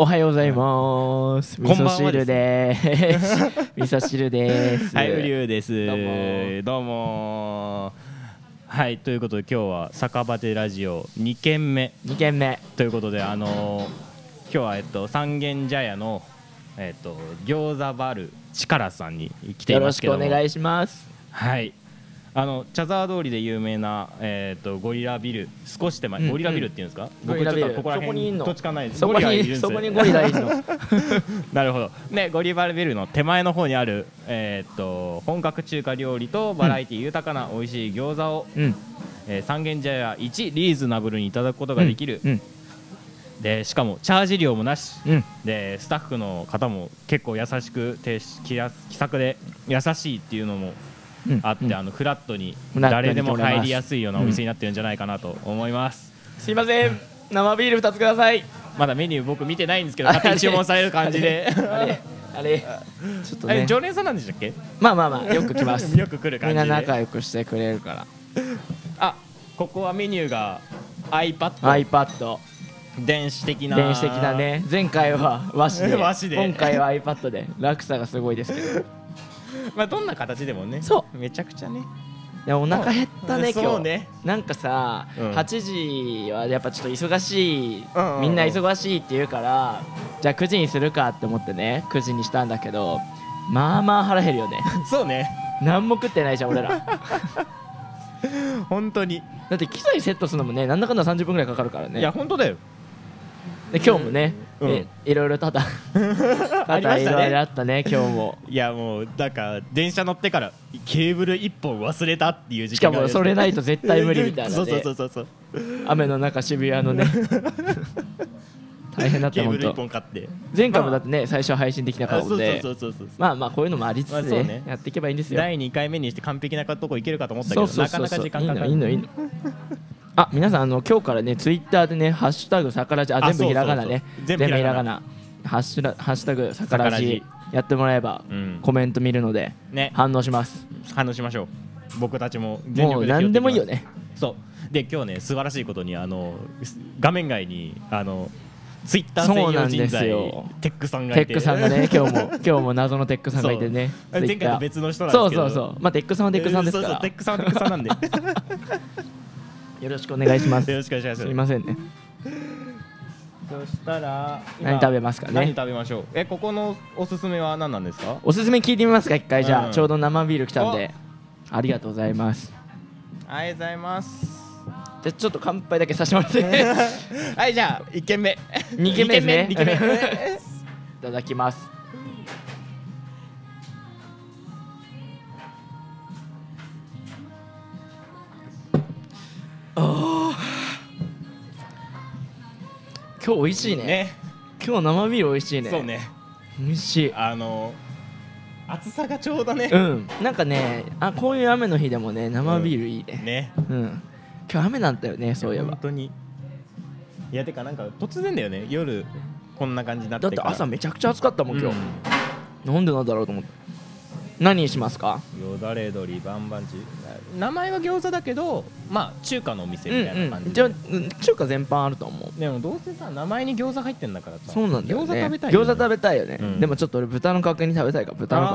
おはようございます。味噌汁です。味噌汁です。はい、うりゅうです。どうもどうもはい、ということで今日は酒場でラジオ2軒目二軒目。ということで、あのー今日はえっと三軒茶屋のえっと餃子バル力さんに来ていよろしますけども、くお願いします。はい。あの茶沢通りで有名な、えっとゴリラビル少し手前、うん。ゴリラビルっていうんですか、ゴリラビル僕ちょっとここらそこにいんの。辺土地勘ないです。そこにゴリラいるんですそこにゴリラいるの。なるほど。ね、ゴリバルビルの手前の方にある、えーっと本格中華料理とバラエティ豊かな美味しい餃子を、うん。えー三軒茶屋1リーズナブルにいただくことができる、うん。でしかもチャージ料もなし、うん。でスタッフの方も結構優しくて気や気さくで優しいっていうのもうんあって、うんあのフラットに誰でも入りやすいようなお店になってるんじゃないかなと思います、すいません。生ビール二つください。まだメニュー僕見てないんですけど勝手に注文される感じであれあれ。ちょっとね。常連さんなんでしたっけ？まあまあまあよく来ます。よく来る感みんな仲良くしてくれるから。あここはメニューが iPad、iPad 電子的な電子的だね。前回は和紙で。和紙で今回は iPad で。落差がすごいですけど。まあどんな形でもねそう。めちゃくちゃね。いやお腹減ったね今日。ね。なんかさ、うん。8時はやっぱちょっと忙しい、うんうんうん。みんな忙しいって言うからじゃあ9時にするかって思ってね9時にしたんだけどまあまあ腹減るよね。そうね。何も食ってないじゃん俺ら。本当に。だって機材セットするのもねなんだかんだ30分ぐらいかかるからね。いや本当だよ。で今日もね、うんえいろいろただ ありましたね。いろいろあったね今日も。いやもうだから電車乗ってからケーブル一本忘れたっていう時しかもそれないと絶対無理みたいな そうそうねそうそうそう。雨の中渋谷のね大変だっケーブル一た本当。本買って。前回もだってね最初は配信できなかあそうそうったのでそうそうそう。まあまあこういうのもありつつね,、まあそうね。やっていけばいいんですよ。第2回目にして完璧なとこ行けるかと思ったけどそうそうそうなかなか時間かかる。いいのいいの。いいのあ皆さんあの今日からねツイッターでね「ハッシュタグさからじ」ああ全部ひらがなね。そうそうそう。全部ひらがな。ハッシュラハッシュタグさからじさからじ」やってもらえばうん。コメント見るのでね。反応します。反応しましょう。僕たちも全もう力で拾って何でもいいよね。そう。で今日ね素晴らしいことにあの画面外にあのツイッター専そうなんです用人材よ。テックさんがいて。テックさんがね 今日も今日も謎のテックさんがいてね。そう。前回と別の人なんですけど。そうそうそう。まあテックさんはテックさんですから。そうそうテックさんはテックさんなんで。よ よろしくお願いします。ろしくお願いします。すいませんね。そしたら今何食べますかね？何食べましょう？えここのおすすめは何なんですか？おすすめ聞いてみますか一回。じゃあ、うん。ちょうど生ビール来たんで。ありがとうございます。ありがとうございますじゃあちょっと乾杯だけさせてもらって。はいじゃあ1軒目。二軒目。です。ねいただきます。あー。今日美味しいね。ね。今日生ビール美味しいね。そうね。美味しい。あの暑さがちょうどね。うん。なんかねあこういう雨の日でもね生ビールいいね。ね。うん今日雨なんだよねそういえば。本当に。いやてかなんか突然だよね。夜こんな感じになってだって朝めちゃくちゃ暑かったもん今日、うん。なんでなんだろうと思って。何にしますか？よだれ鶏バンバンチ名前は餃子だけどまあ中華のお店みたいな感じ、じゃあうん中華全般あると思う。でもどうせさ名前に餃子入ってんだからさ。そうなんだよ、ね、餃子食べたいよね。餃子食べたいよね、うん。でもちょっと俺豚の角煮食べたいから豚の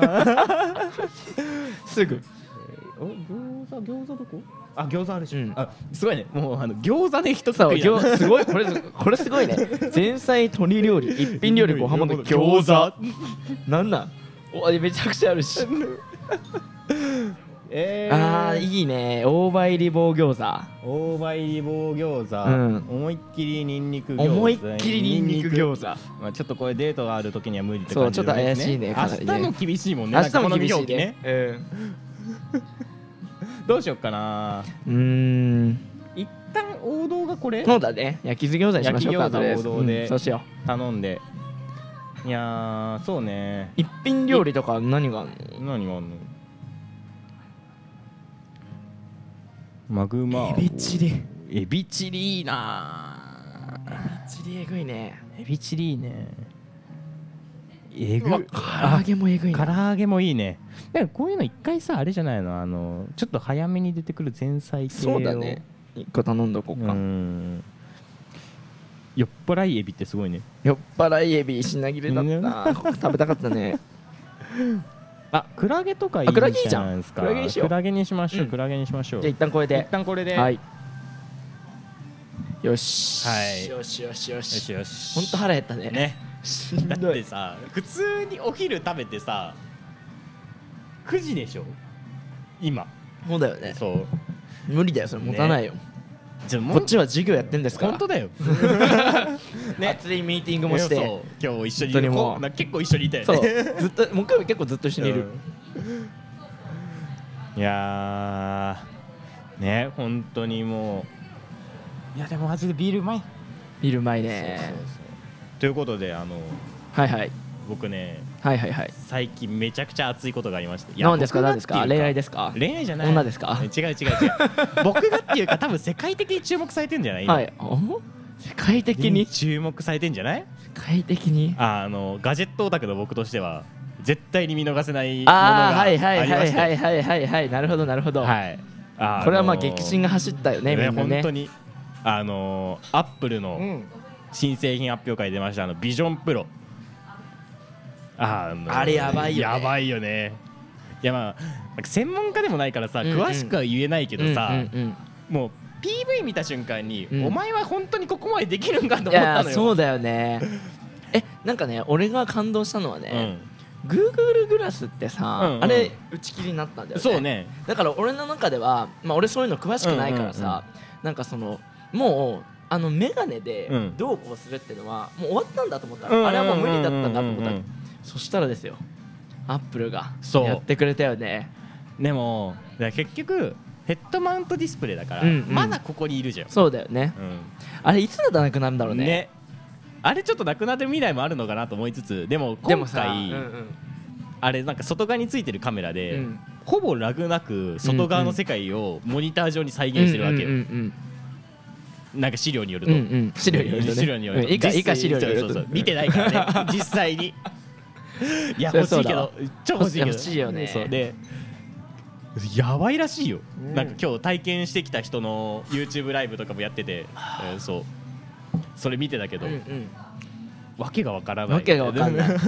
角煮。すぐ。お餃子餃子どこ？あ餃子あるし、うん。あすごいね。もうあの餃子で一つすごいこれこれすごいね。前菜鶏料理 一品料理ご飯もの餃子。なんなん？おめちゃくちゃあるし。えー、あーいいね。大葉入り棒餃子。大葉入り棒餃子、うん。思いっきりニンニク餃子。思いっきりニンニク餃子。まあ、ちょっとこれデートがある時には無理ってそう感じで、ちょっと怪しいね。明日も厳しいもんね。明日も厳しいなんかこの表記ねどうしよっかな。うん。一旦王道がこれ？そうだね。焼き酢餃子にしましょうか王道で。うんそうしよ頼んで。いやーそうね。う一品料理とか何があるの？何があんの？マグマ。エビチリ。エビチリいいなチリえぐいね。エビチリいいねえぐ唐揚げもえぐい唐な揚げもいいね。でもこういうの一回さあれじゃないの？あのちょっと早めに出てくる前菜系を。そうだね。一個頼んどこううかん。酔っ払いエビってすごいね。酔っ払いエビ品切れだった。食べたかったね。あクラゲとかいいじゃないですか。クラゲにしよう。クラゲにしましょう、うん。クラゲにしましょう。じゃあ一旦これ一で旦これで。はい。よし。はい。よしよしよよししよし。ほんと腹減ったね。ねだってさ普通にお昼食べてさ9時でしょ？今。そうだよね。そう。無理だよそれ。持たないよ。じゃこっちは授業やってんですから。本当だよ。ね。熱いミーティングもして。そう。今日一緒にもう。結構一緒にいたよそう。ねずっと木曜日結構ずっと一緒にいる。うん。いやー。ね本当にもう。いやでもマジでビールうまい。ビールうまいそうそうねそうということであのはいはい。僕ねはいはいはい。最近めちゃくちゃ熱いことがありまして。いや何ですか？僕が何ですかっていう恋愛ですか？恋愛じゃない。女ですか？違う違う違う。僕がっていうか多分世界的に注目されてんじゃない？今はい。お？世界的に？注目されてんじゃない？世界的に？ああのガジェットオタクの僕としては絶対に見逃せないものあがああはいはいはいはいはい。はいはいなるほどなるほど。はい。あのこれはまあ激震が走ったよねみんなね。本当に。あのアップルのうん新製品発表会出ましたあのビジョンプロ。あのあれやばいよね。やばいよね。いやまあ専門家でもないからさ、うんうん。詳しくは言えないけどさ、うんうんうん。もう PV 見た瞬間に、うん。お前は本当にここまでできるんかとい思ったのよ。やそうだよね。えなんかね俺が感動したのはね、う Google グラスってさ、うんうん。あれ打ち切りになったんだよね。ん、そうね。だから俺の中では、まあ、俺そういうの詳しくないからさ、なんかそのもうあの眼鏡でうん。どうこうするっていうのはもう終わったんだと思ったあれはもう無理だったんだと思ったうんうんうんうんそしたらですよアップルがやってくれたよね。でも結局ヘッドマウントディスプレイだから、うんうん。まだここにいるじゃん、そうだよね。うあれいつだったらなくなるんだろうね。ね。あれちょっとなくなってる未来もあるのかなと思いつつでも今でもさ、回うん。あれなんか外側についてるカメラうんで、うん。ほぼラグなく外側の世界をモニター上に再現してるわけよ、うんうんなんか資料によると、うんうん。うん資料によるとね。資料によると。うん。以下資料によるとそうそうそう。見てないからね。実際に。いや欲しいけど。超欲しいけど。欲しいよね。そう。でやばいらしいよ、うん。なんか今日体験してきた人の YouTube ライブとかもやってて、えーそう。それ見てたけど、うんうん。わけがわからない。わけがわかんない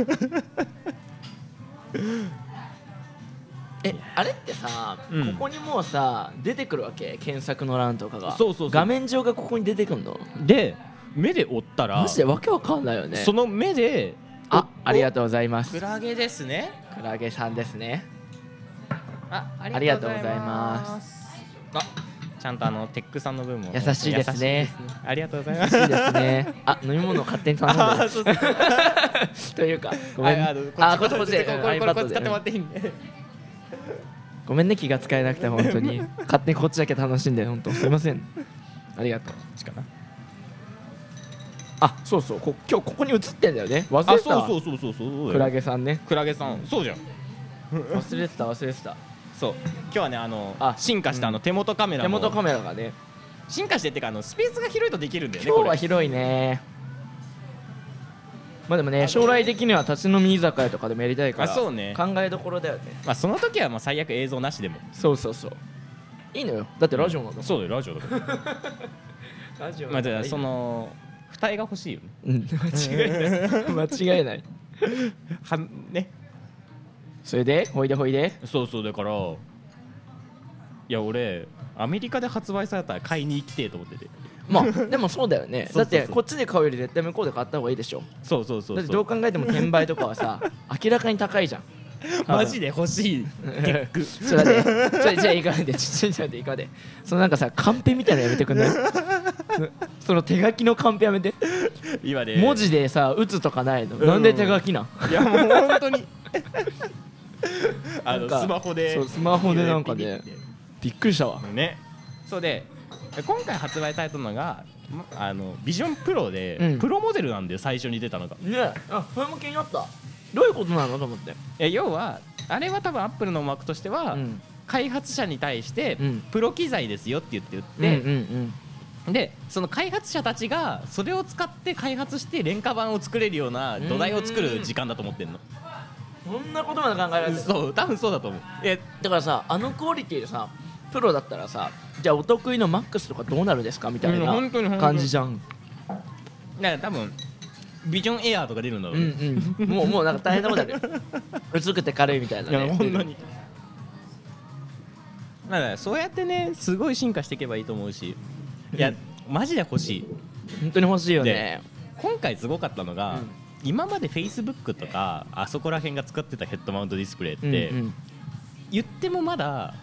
えあれってさ、うん。ここにもうさ出てくるわけ？検索の欄とかが。そうそうそう。画面上がここに出てくるの？で目で追ったらマジで？わけわかんないよね。その目であありがととうございます。クラゲですね。クラゲさんですね。あありがとうございます。あちゃんとあのテックさんの分も優しいですね。優しいありがとうございます。いいですね。あ飲み物勝手に頼んで というかごめん。ああこっちこっち。で。これこれこれ iPad これ使ってもらでっていいんでごめんね気が使えなくて本当に。勝手にこっちだけ楽しんで本当すいません。ありがとう。こっちかな？あそうそう。こ今日ここに映ってんだよね。忘れてた。そうそうそうそうそう。クラゲさんね。クラゲさん。そうじゃん。忘れてた忘れてた。そう。今日はねあのあ進化したあの手元カメラも手元カメラがね。進化してってかあのスペースが広いとできるんだよね今日これ。は広いねまあでもね将来的には立ち飲み居酒屋とかでもやりたいからあそうね。考えどころだよね。まあその時はまあ最悪映像なしでも。そうそうそう。いいのよ。だってラジオなんだもん。そうだよラジオだから。ラジオまあじゃあその二重が欲しいよ。ねうん。間違いない。間違いない。はね。それで？ほいでほいで？そうそうだからいや俺アメリカで発売されたら買いに行きてえと思ってて。まあでもそうだよね。だってこっちで買うより絶対向こうで買った方がいいでしょ。そうそうそうだってどう考えても転売とかはさ明らかに高いじゃん。マジで欲しい。ちょっと待ってじゃあいかでちょちょちょ待っていかで。そのなんかさカンペみたいなのやめてくんない？その手書きのカンペやめて。今で文字でさ打つとかないの、うん。なんで手書きなん？いやもう本当に。あのスマホで。そうスマホでなんかねびっくりしたわ。ね。そうで今回発売されたのがまあのビジョンプロで、うん。プロモデルなんで最初に出たのが。ねあそれも気になった。どういうことなのと思って。え要はあれは多分アップルの思惑としては、うん。開発者に対して、うん。プロ機材ですよって言ってうん言って、うん。でその開発者たちがそれを使って開発して廉価版を作れるような土台を作る時間だと思ってんの。そんなことまで考えられてるそう多分そうだと思う。えだからさあのクオリティでさプロだったらさじゃあお得意のマックスとかどうなるんですかみたいうんな感じじゃん。だから多分ビジョンエアーとか出るんだろううんね、うん。もうもうなんか大変なことあるよ。薄くて軽いみたいないねや本当に。だからそうやってねすごい進化していけばいいと思うし。いやマジで欲しい。本当に欲しいよね。今回すごかったのが、うん。今まで Facebook とかあそこら辺が使ってたヘッドマウントディスプレイって、うんうん。言ってもまだ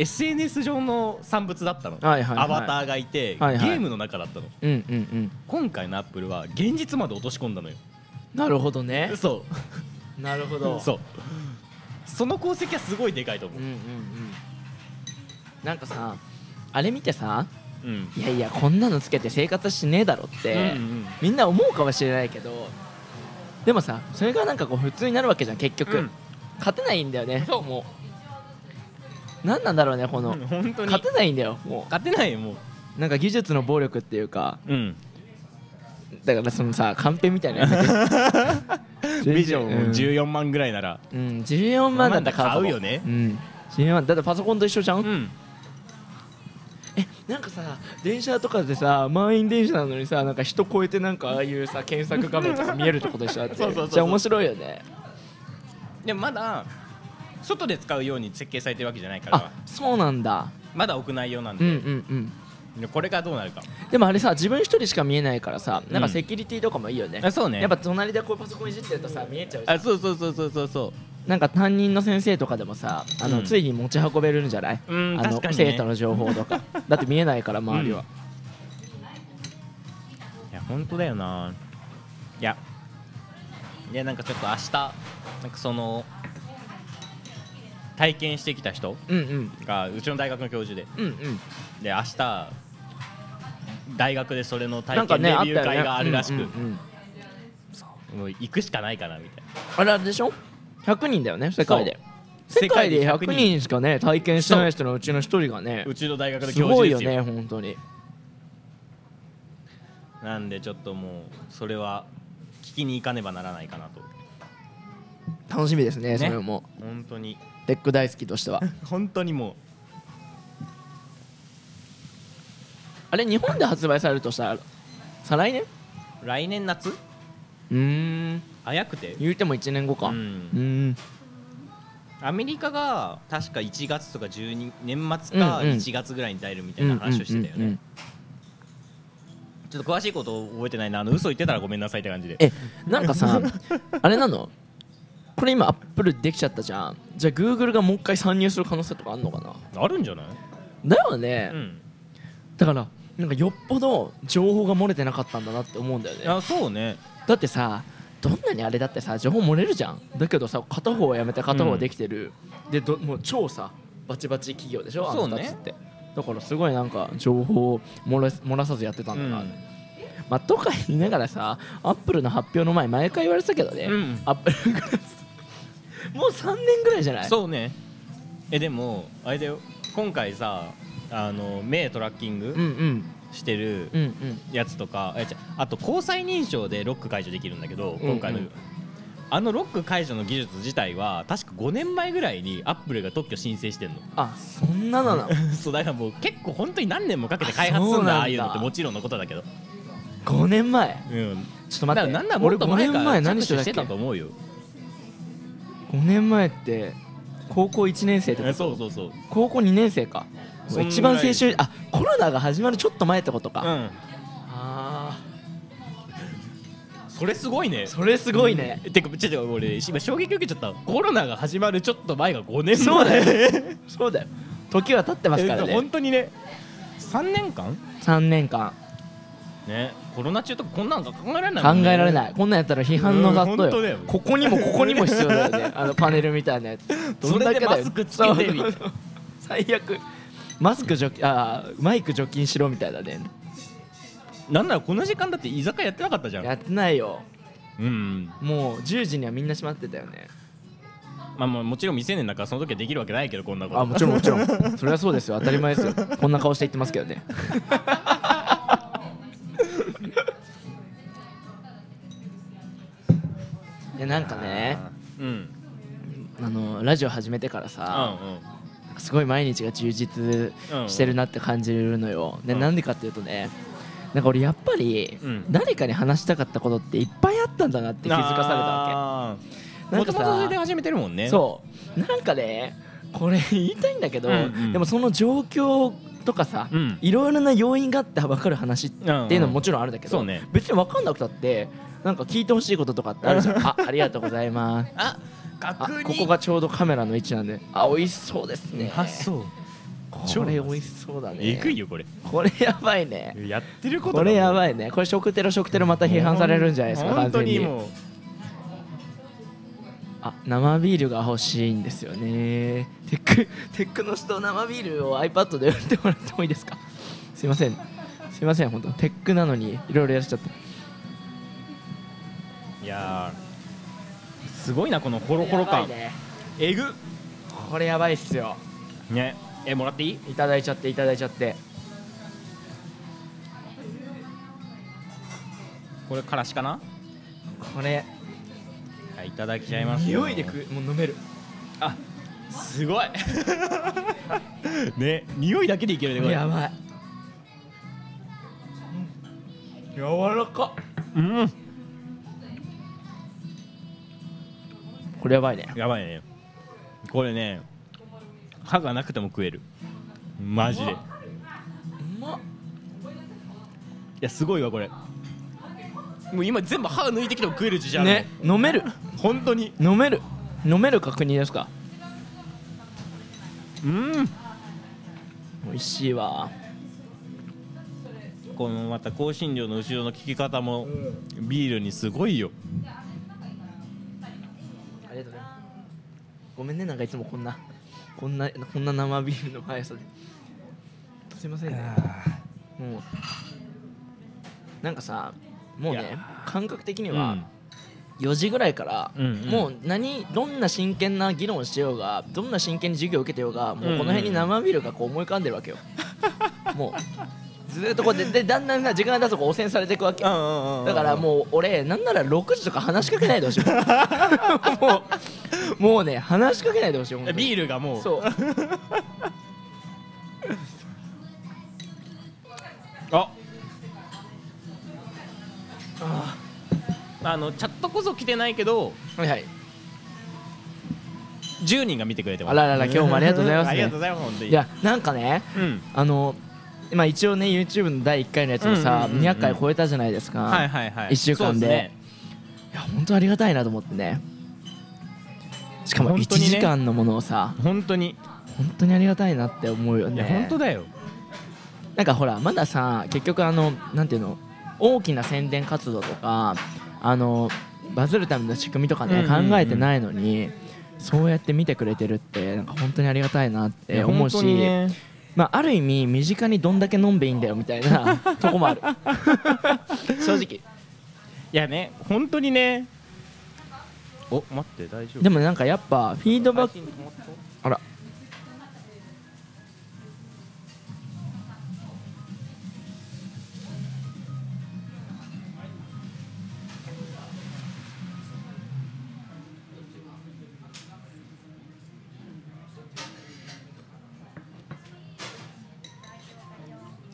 SNS 上の産物だったの、はいはいはい。アバターがいて、はいはい。ゲームの中だったの。うんうんうん。今回のアップルは現実まで落とし込んだのよ。なるほどね。そ なるほど。うそう。その功績はすごいでかいと思う。うんうんうん。なんかさあれ見てさうん。いやいやこんなのつけて生活しねえだろって、うんうん。みんな思うかもしれないけどでもさそれがなんかこう普通になるわけじゃん結局、うん。勝てないんだよねそう。もう何なんだろうねこの、うん本当に。勝てないんだよも勝てないよもう。うなんか技術の暴力っていうか。うん。だからそのさカンペみたいな ビジョンうん。14万ぐらいなら。うん、14万だったら買うよね。うん。14万。だってパソコンと一緒じゃん、うん。えなんかさ電車とかでさ満員電車なのにさなんか人超えてなんかああいうさ検索画面とか見えるってことでしょだって。そうそうそうそう。面白いよね。でもまだ外で使うように設計されてるわけじゃないから。あそうなんだ。まだ屋内用なんうんうで、んうん。でこれがどうなるか。でもあれさ自分一人しか見えないからさなんかセキュリティとかもいいよね、あそうね。やっぱ隣でこうパソコンいじってるとさ見えちゃうあそうそうそうそうそうそなんか担任の先生とかでもさあの、うん。ついに持ち運べるんじゃない、ううんあの確かに、ね、生徒の情報とか。だって見えないから周りは、いや本当だよな。いや。いやなんかちょっと明日なんかその体験してきた人がうちの大学の教授で。うんうん。で明日大学でそれのな体験レビュー会があるらしく、うんうんうん。もう行くしかないかなみたいあれあれでしょ？100人だよね世界で。世界で世界で100人。しかね体験してない人のう。ちの一人がね。なうちの大学のす教授ですよ。ごいよね本当に。なんでちょっともうそれは聞きに行かねばならないかなと。楽しみですねね。それも。本当にテック大好きとしては。本当にもあれ日本で発売されるとしたら再来年？う来年夏？うーん。早くて？言うても1年後か。ううん。アメリカが確か1月とか12年末かうんうん。1月ぐらいに出るみたいな話をしてたよね。ちょっと詳しいこと覚えてないなあの嘘言ってたらごめんなさいって感じでえなん。かさあれなのこれ今アップルできちゃったじゃん。じゃあグーグルがもう一回参入する可能性とかあんのかな？あるんじゃない？だよね、うん。だからなんかよっぽど情報が漏れてなかったんだなって思うんだよね。あそうね。だってさどんなにあれだってさ情報漏れるじゃん。だけどさ片方はやめて片方はできてる、でどもう超さバチバチ企業でしょ？あそうね。の2つって。だからすごいなんか情報を漏ら漏らさずやってたんだな、うん。まあとか言いながらさアップルの発表の前毎回言われてたけどね、うん。アップルグラス もう3年ぐらいじゃない？そうね。えでもあれだよ。今回さあの目トラッキングうんうん。してるうんうん。やつとか、え違うあと交際認証でロック解除できるんだけど今回の、うん。うんあのロック解除の技術自体は確か5年前ぐらいにアップルが特許申請してんの。あそんなのなの？そうだからもう結構本当に何年もかけて開発するんだだ。ああいうのってもちろんのことだけど。5年前？うん。ちょっと待って。だからなんならもっと前俺5年前から何してたと思うよ5年前って高校1年生ってこえとそうそうそう。高校2年生か。一番青春あコロナが始まるちょっと前ってことか、うん。あそれすごいね。ーそれすごいね、てかちょっと俺今衝撃受けちゃった。コロナが始まるちょっと前が5年前。そうだよ。そうだよ。時は経ってますからえね本当にね。3年間？3年間ね。コロナ中とかこんなんか考えられない考もんね。えられない。こんなんやったら批判の雑うん踏よ,、ここにもここにも必要だよね。あのパネルみたいなやつ。それでマスクつけてみたいな。そう。そうそう最悪。マスク除菌あーマイク除菌しろみたいだね。なんならこの時間だって居酒屋やってなかったじゃん。やってないよ。うん。もう10時にはみんな閉まってたよね。まあまあもちろん未成年だからその時はできるわけないけどこんなこと。あもちろんもちろん。それはそうですよ。当たり前ですよ。こんな顔して言ってますけどねいやなんかねうん。うんあのラジオ始めてからさ、すごい毎日が充実してるなって感じるのよ、でうん。なんでかっていうとねなんか俺やっぱりうん。誰かに話したかったことっていっぱいあったんだなって気づかされたわけ。なんかもともとそれでさ始めてるもんね。そう。なんかねこれ言いたいんだけど、うんうん。でもその状況とかさ、うん。いろいろな要因があって分かる話っていうのももちろんあるんだけど、そうね。別に分かんなくたってなんか聞いてほしいこととかってあるじゃん。あありがとうございます。ああ確認ここがちょうどカメラの位置なんで。あ美味しそうですね。発想これ美味しそうだね。えぐいよこれ。これやばいね。やってることこれやいばいね。これ食テロ食テロまた批判されるんじゃないですか本完全に。当にもう。あ生ビールが欲しいんですよね。テックテックの人生ビールを iPad で売ってもらってもいいですか？すいません。すいません本当。テックなのにいろいろやっちゃって。いやーすごいなこのホロホロ感。ね。えぐ。これやばいっすよ。ね。えもらっていい？いただいちゃっていただいちゃって。これからしかな？これ。はいいただきちゃいますよ。匂いでくもう飲める。あすごい。ね匂いだけでいけるねこれ。やばい。柔らかうんこれやばいね。やばいね。これね歯がなくても食える。マジで。いうまっ。やすごいわこれ。もう今全部歯抜いてきても食える自信あるね飲める。本当に。飲める。飲める確認ですか？うん。美味しいわ。このまた香辛料の後ろの効き方もビールにすごいよごめんねなんかいつもこんなこんなこんな生ビールの速さで。すいませんね。もうなんかさもうね感覚的にうはん。4時ぐらいから、うんうん。もう何どんな真剣な議論しようがどんな真剣に授業を受けてようがもうこうんうんの辺に生ビールがこう思い浮かんでるわけよ。もうずーっとこう ででだんだんな時間が経つとこう汚染されていくわけだからもう俺なんなら6時とか話しかけないでほしい。もうもうね話しかけないでほしい本当に。ビールがもう。そう。あ。ああのチャットこそ来てないけどーはいはい。10人が見てくれてます。あららら今日もありがとうございますね。ありがとうございます本当に。いやなんかねうん。あのまあ一応ね YouTube の第1回のやつもさ、うんうんうんうん。200回超えたじゃないですか、はいはいはい。一週間で。ね。いや本当ありがたいなと思ってね。しかも1本当にね。時間のものをさ。本当に。本当にありがたいなって思うよね。本当だよ。なんかほらまださ結局あのなんていうの大きな宣伝活動とかあのバズるための仕組みとかね、うんうんうん。考えてないのにそうやって見てくれてるってなんか本当にありがたいなって思うし、ねまあ、ある意味身近にどんだけ飲んべいいんだよみたいな とこもある。正直。いやね本当にね。お待って大丈夫。でもなんかやっぱフィードバック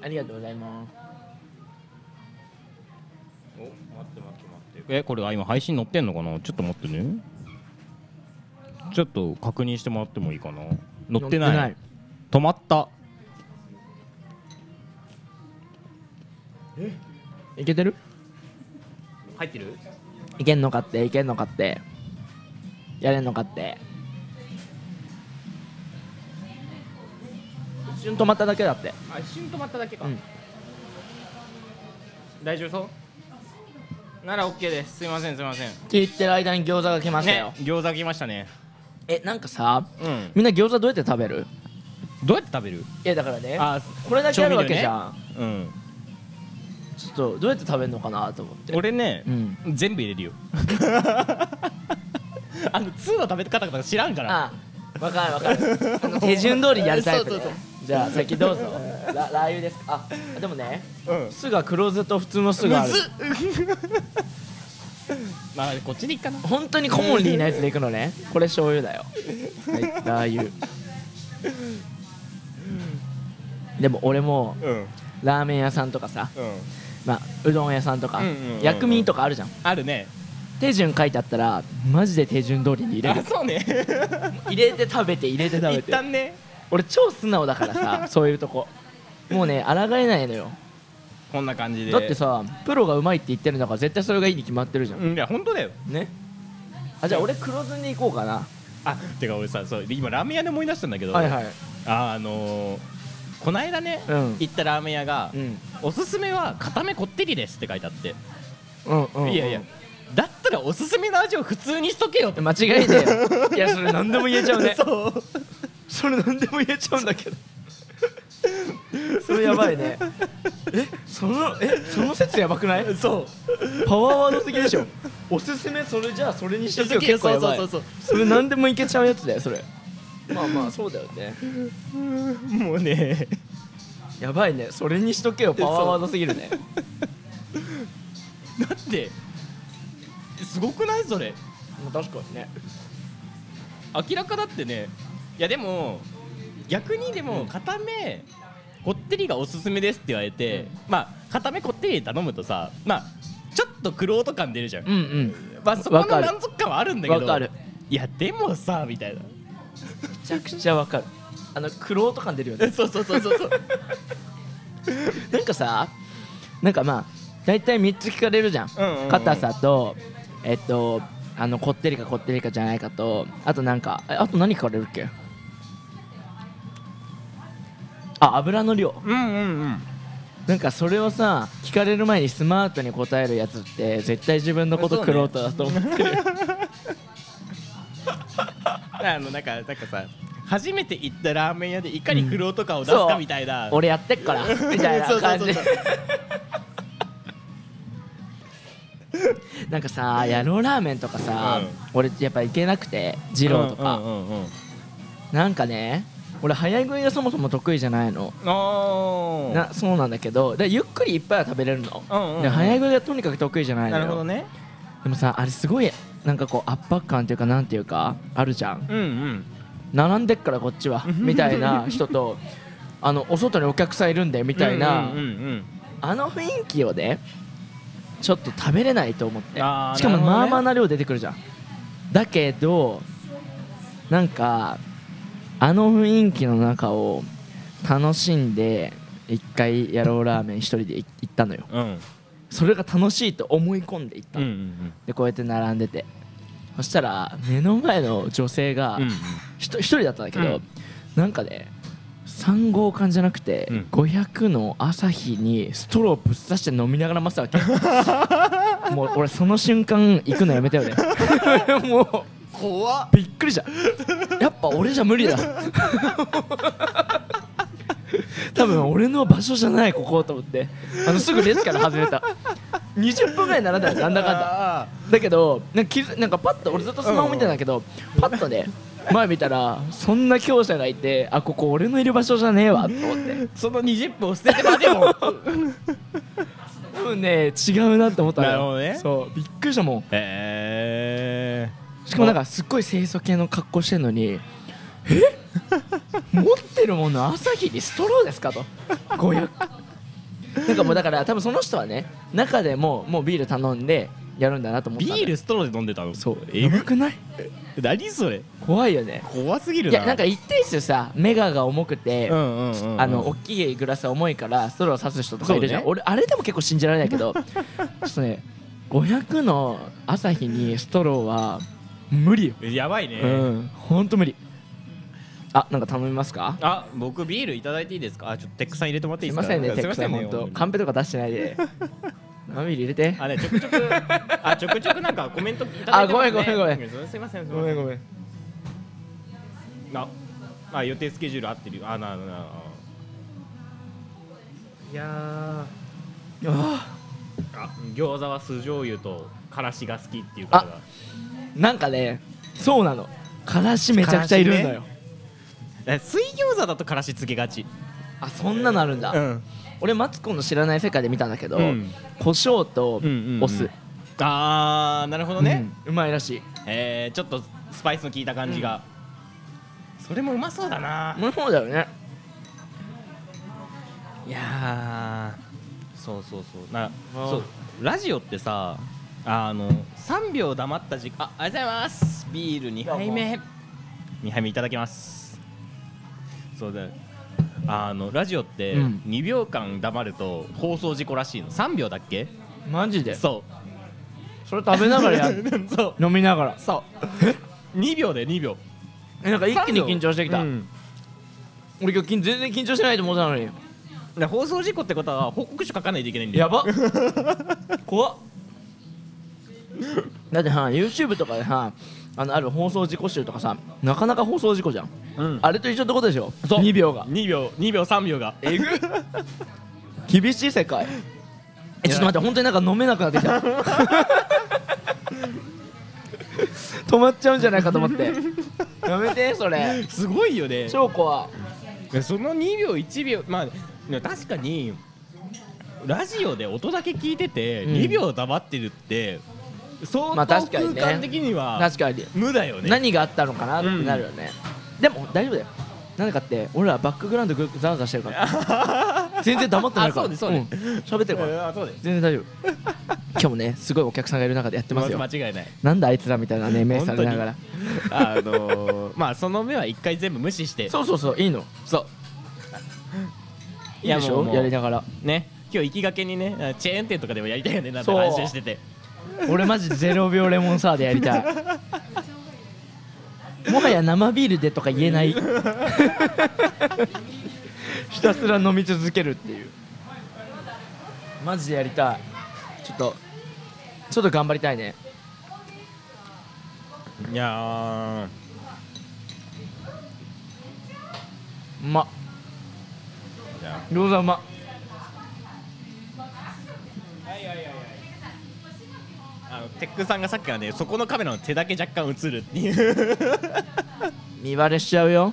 ありがとうございます。お待って待って待って。えこれあ今配信載ってんのかな？ちょっと待ってね。ちょっと確認してもらってもいいかな？載ってない。止まった。いけてる？入ってる？いけんのかっていけんのかって。やれんのかって瞬止まっただけだって。あ一瞬止まっただけか、うん。大丈夫そう？なら OK です。すいませんすいません。って言ってる間に餃子が来ましたよ、ね餃子来ましたね。えなんかさうん。みんな餃子どうやって食べる？どうやって食べる？いやだからねあこれだけあるわけじゃん、うん。ちょっとどうやって食べるのかなと思って。俺ねう、ん。全部入れるよ。あの2の食べ方とか知らんから。あわかるわかる。あの手順通りやるタイプね そうそうじゃあ先どうぞ。ララー油ですか？あでもねうん。酢が黒酢と普通の酢がある。まあこっちでいいかな。本当にコモンリーなやつでいくのね。これ醤油だよ。はい。ラー油。でも俺もうん。うんラーメン屋さんとかさまあうどん屋さんとか、うんうんうんうん。薬味とかあるじゃん。あるね。手順書いてあったらマジで手順通りに入れる。あそうね。入れて食べて入れて食べ一て旦ね俺超素直だからさ そういうとこ。もうね抗えないのよ。こんな感じで。だってさプロがうまいって言ってるんだから絶対それがいいに決まってるじゃん、うんいや本当だよ。ね。あじゃあ俺黒酢に行こうかな。あてか俺さそう今ラーメン屋で思い出したんだけど、はいはい。ああのーこないだね、うん。行ったラーメン屋が、うん。おすすめは固めこってりですって書いてあって、うんうん、うん、いやいやだったらおすすめの味を普通にしとけよ。って間違いねえよ。いやそれ何でも言えちゃうね。そうそれ何でも言えちゃうんだけど。それやばいね。えそのえその説やばくない？そう。パワーワードすぎでしょ。おすすめそれじゃあそれにしとけ。よ結構やばいそうそう。それ何でもいけちゃうやつだよそれ。まあまあそうだよね。もうね。やばいね。それにしとけよパワーワードすぎるね。だってすごくないそれ？まあ確かにね。明らかだってねいやでも逆にでも固めこってりがおすすめですって言われて、まあ固めこってり頼むとさまあちょっとくろと感出るじゃん、うんうん。まあそこの満足感はあるんだけどわかる。いやでもさみたいな。めちゃくちゃわかる。あの苦労と感出るよね。そうそうそうそうそう。なんかさなんかまあ大体3つ聞かれるじゃん,、うんうんうん。硬さとえっとあのこってりかこってりかじゃないかとあとなんかえあと何聞かれるっけ？あ油の量。うんうんうん。なんかそれをさ聞かれる前にスマートに答えるやつって絶対自分のことそうね苦労とだと思ってる、あのなんかなんかさ初めて行ったラーメン屋でいかに苦労とかを出すかみたいな、俺やってっからみたいな感じ。なんかさ野郎ラーメンとかさ、俺やっぱ行けなくて二郎とか、うんうんうんうん。なんかね俺早食いがそもそも得意じゃないの。なそうなんだけど。でゆっくりいっぱいは食べれるの、うんうん早食いがとにかく得意じゃないのよ。なるほどね。でもさあれすごいなんかこう圧迫感っていうかなんていうかあるじゃん。うんうん。並んでっからこっちはみたいな人と あのお外にお客さんいるんでみたいな、うんうんうんうん。あの雰囲気をねちょっと食べれないと思って。しかもまあまあな量出てくるじゃん。だけどなんかあの雰囲気の中を楽しんで一回野郎ラーメン一人で行ったのよ。うん。それが楽しいと思い込んで行ったの、うんうんでこうやって並んでて。そしたら目の前の女性がうんうん。人だったんだけど、うん。なんかね3号缶じゃなくて、うん。500の朝日にストローぶっ刺して飲みながら待ってたわけ。もう俺その瞬間行くのやめたよね。もう怖っ。びっくりした。やっぱ俺じゃ無理だ。多分俺の場所じゃないここと思って。あのすぐ列から外れた。20分ぐらい並んだよなんだかんだ。あだけどなんか気づなんかパッと俺ずっとスマホ見てたんだけど、パッとね前見たらそんな強者がいてあここ俺のいる場所じゃねえわと思って。ーその20分を捨ててまでも。多分ね違うなって思ったのよ。なるほどね。そうびっくりしたもん。へしかもなんかすっごい清楚系の格好してんのにえ？持ってるもの朝日にストローですか？と。500なんかもうだから多分その人はね中でももうビール頼んでやるんだなと思ったんだよビールストローで飲んでたの？そう。え？やばくない？何それ？怖いよね。怖すぎるな。いやなんか一定数さメガが重くて、あの大きいグラス重いからストロー刺す人とかいるじゃん、ね。俺あれでも結構信じられないけど ちょっとね500の朝日にストローは無理よ。やばいね、うん。ほんと無理。あなんか頼みますか？あ僕ビールいただいていいですか？あちょっとテックさん入れてもらっていいですか？すいませんねテックさん。本当にカンペとか出してないで。生ビール入れて。あねちょくちょく。あちょくちょくなんかコメントいただいてますね。あごめんごめんごめん。うすいませんすいません。ごめんごめん。ああ予定スケジュール合ってるあななないやー。ああ餃子は酢醤油とからしが好きっていう方が。ーなんかねそうなの。からしめちゃくちゃいるんだよ、え水餃子だとからしつけがち。あそんなのあるんだ、ん。俺マツコの知らない世界で見たんだけど、うん。胡椒とうんうんうん。お酢、あーなるほどね、うん。うまいらしい。えー、ちょっとスパイスの効いた感じが、それもうまそうだな。もうそうだよね。いやー。そうそうそう。なそう。ラジオってさあの3秒黙った時間。あありがとうございます。ビール2杯目。2杯目いただきます。そうだあのラジオってうん。2秒間黙ると放送事故らしいの。3秒だっけ？マジで？そそれ食べながらや そう。飲みながら。そう。2秒で2秒。えなんか一気に緊張してきた、うん。俺今日緊全然緊張してないと思ってたのに。で放送事故ってことは報告書書かないといけないんだよ。やば。怖っ だってさ YouTube とかでさあのある放送事故集とかさなかなか放送事故じゃん。うん。あれと一緒ってことでしょ？そう。2秒が。2秒2秒3秒が。えぐ 厳しい世界。えちょっと待って本当になんか飲めなくなってきた。止まっちゃうんじゃないかと思って。やめてそれ。すごいよね。超怖でその2秒1秒まあ確かにラジオで音だけ聞いててうん。2秒黙ってるってあ当確かにね空間的には確かに。無だよね。何があったのかなってなるよね、でも大丈夫だよ。なんでかって俺らバックグラウンドぐざわざわしてるから。全然黙ってないから。あそうん。喋ってるから。全然大丈夫。今日もねすごいお客さんがいる中でやってますよ。間違いない。なんだあいつらみたいなね目されながら。あのー まあその目は一回全部無視して。そうそうそういいの。そう。いいでしょ？もうやりながら。ね。今日行きがけにねあチェーン店とかでもやりたいよね。なんて話してて俺マジで0秒レモンサワーでやりたい。もはや生ビールでとか言えない。ひたすら飲み続けるっていう。マジでやりたい。ちょっとちょっと頑張りたいね。いやー。うま。っ餃子うま。っあのテックさんがさっきはねそこのカメラの手だけ若干映るっていう。見バレしちゃうよ。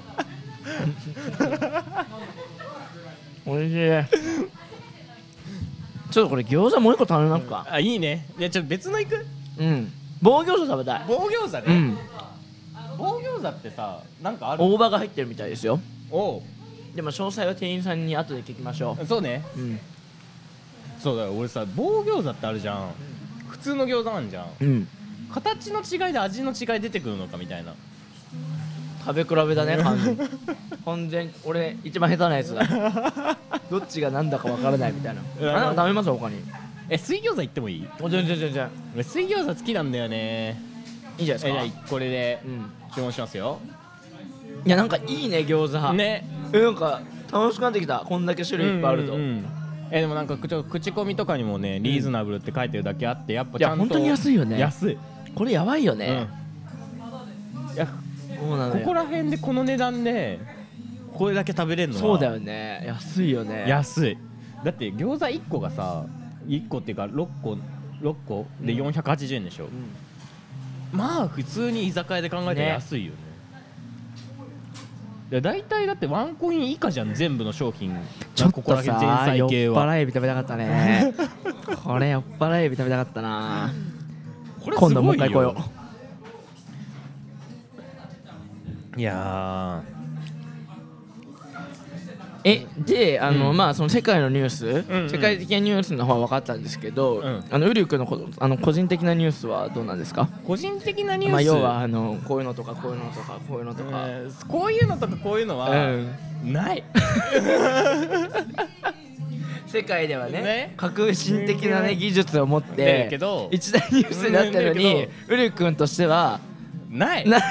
おいしい。ちょっとこれ餃子もう一個頼みますか。あいいね。いやちょっと別の行く？うん。棒餃子食べたい。棒餃子ね、うん。棒餃子ってさなんかある？大葉が入ってるみたいですよ。おう。でも詳細は店員さんに後で聞きましょそうね。ううん。そうだよ。俺さ棒餃子ってあるじゃん。普通の餃子あんじゃん。うん。形の違いで味の違い出てくるのかみたいな。食べ比べだね完全に。完全に俺一番下手なやつだ。どっちが何だかわからないみたいな。うん。あなんか食べます？他に。え水餃子行ってもいい？お全然全然。俺水餃子好きなんだよね。いいじゃないえじゃですかあこれでうん。注文しますよ。いやなんかいいね餃子。ね。えなんか楽しくなってきた。こんだけ種類いっぱいあると、うんうんうんえでもなんか口口コミとかにもねリーズナブルって書いてるだけあってやっぱちゃんと本当に安いよね。安い、これやばいよね、うん。いやここら辺でこの値段でこれだけ食べれるのはそうだよね。安いよね。安い。だって餃子1個がさ1個っていうか6個6個でうん480円でしょ、うん。まあ普通に居酒屋で考えたらね安いよねいや大体だってワンコイン以下じゃん全部の商品。ちょっことさ酔っ菜系は。払いエビ食べたかったね。これ酔っ払いエビ食べたかったな。今度もう一回来よいやえであの、うん。まあその世界のニュース、うん世界的なニュースの方は分かったんですけど、うん。あのウリュウ君のこあの個人的なニュースはどうなんですか？ー個人的なニュース、まあ要はあのこういうのとかこういうのとかこういうのとか、えーこういうのとかこういうのはうん。ない、世界ではねね。革新的な、ね、技術を持っねてけど。一大ニュースになってるのうんにねウリュウ君としてはない。ない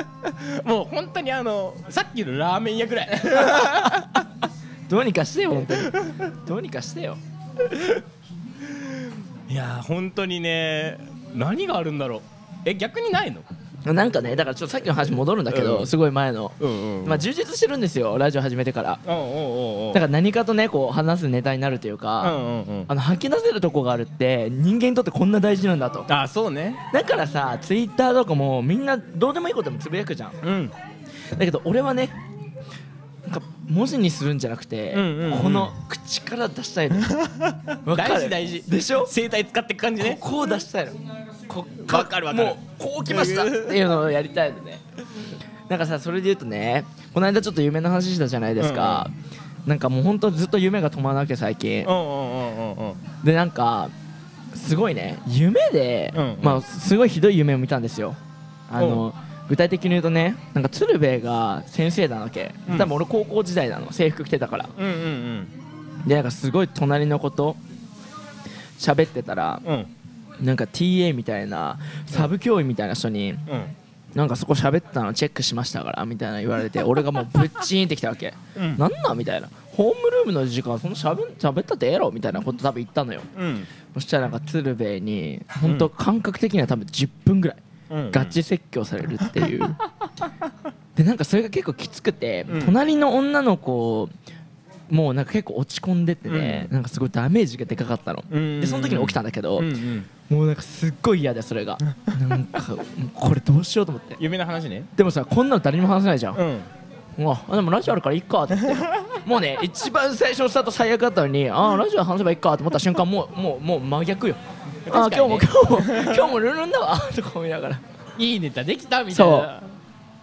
もう本当にあのさっきのラーメン屋ぐらい。どうにかしてよ本当に。どうにかしてよ。いやー本当にね何があるんだろう。え逆にないの？なんかねだからちょっとさっきの話戻るんだけど、うん。すごい前の、うんうんまあ、充実してるんですよラジオ始めてから。だから何かとねこう話すネタになるといううんか、うんうん。あの吐き出せるとこがあるって人間にとってこんな大事なんだと。あそうね。だからさツイッターとかもみんなどうでもいいことでもつぶやくじゃん。うん。だけど俺はねか文字にするんじゃなくて、うんうん。うんこの口から出したいの。大事大事。でしょ？声帯使っていく感じね。ここを出したいの。こわかるわかる。もうこうきました。っていうのをやりたいのね。なんかさそれで言うとねこの間ちょっと夢の話したじゃないですか、なんかもうほんとずっと夢が止まらなくて最近。うんうんうんうんうん。でなんかすごいね。夢で、うんうん。まあすごいひどい夢を見たんですよ。あの具体的に言うとねなんか鶴瓶が先生なわけ、うん。多分俺高校時代なの。制服着てたから。うんうんでなんかすごい隣の子と喋ってたらうん。うんなんか TA みたいなサブ教員みたいな人にうん。なんかそこ喋ったのチェックしましたからみたいな言われて 俺がもうぶっちーんってきたわけ。うん。なんなんみたいな。ホームルームの時間そのしゃべ喋ったってええやろみたいなこと多分言ったのよ。うん。そしたらなんか鶴瓶に本当感覚的には多分10分ぐらい。うんガチ説教されるっていう。でなんかそれが結構きつくて、うん。隣の女の子もうなんか結構落ち込んでてね、うん。なんかすごいダメージがでかかったの、うん。でその時に起きたんだけど、うんうん。もうなんかすっごい嫌でそれが。なんかこれどうしようと思って。夢の話ね。でもさこんなの誰にも話せないじゃん、うん。うわあでもラジオあるからいっかって。もうね一番最初のスタート最悪だったのにあーラジオ話せばいいかと思った瞬間もうもうもう真逆よあ今日も今日も今日もルンルンだわとか思いながら。いいネタできた？みたいな。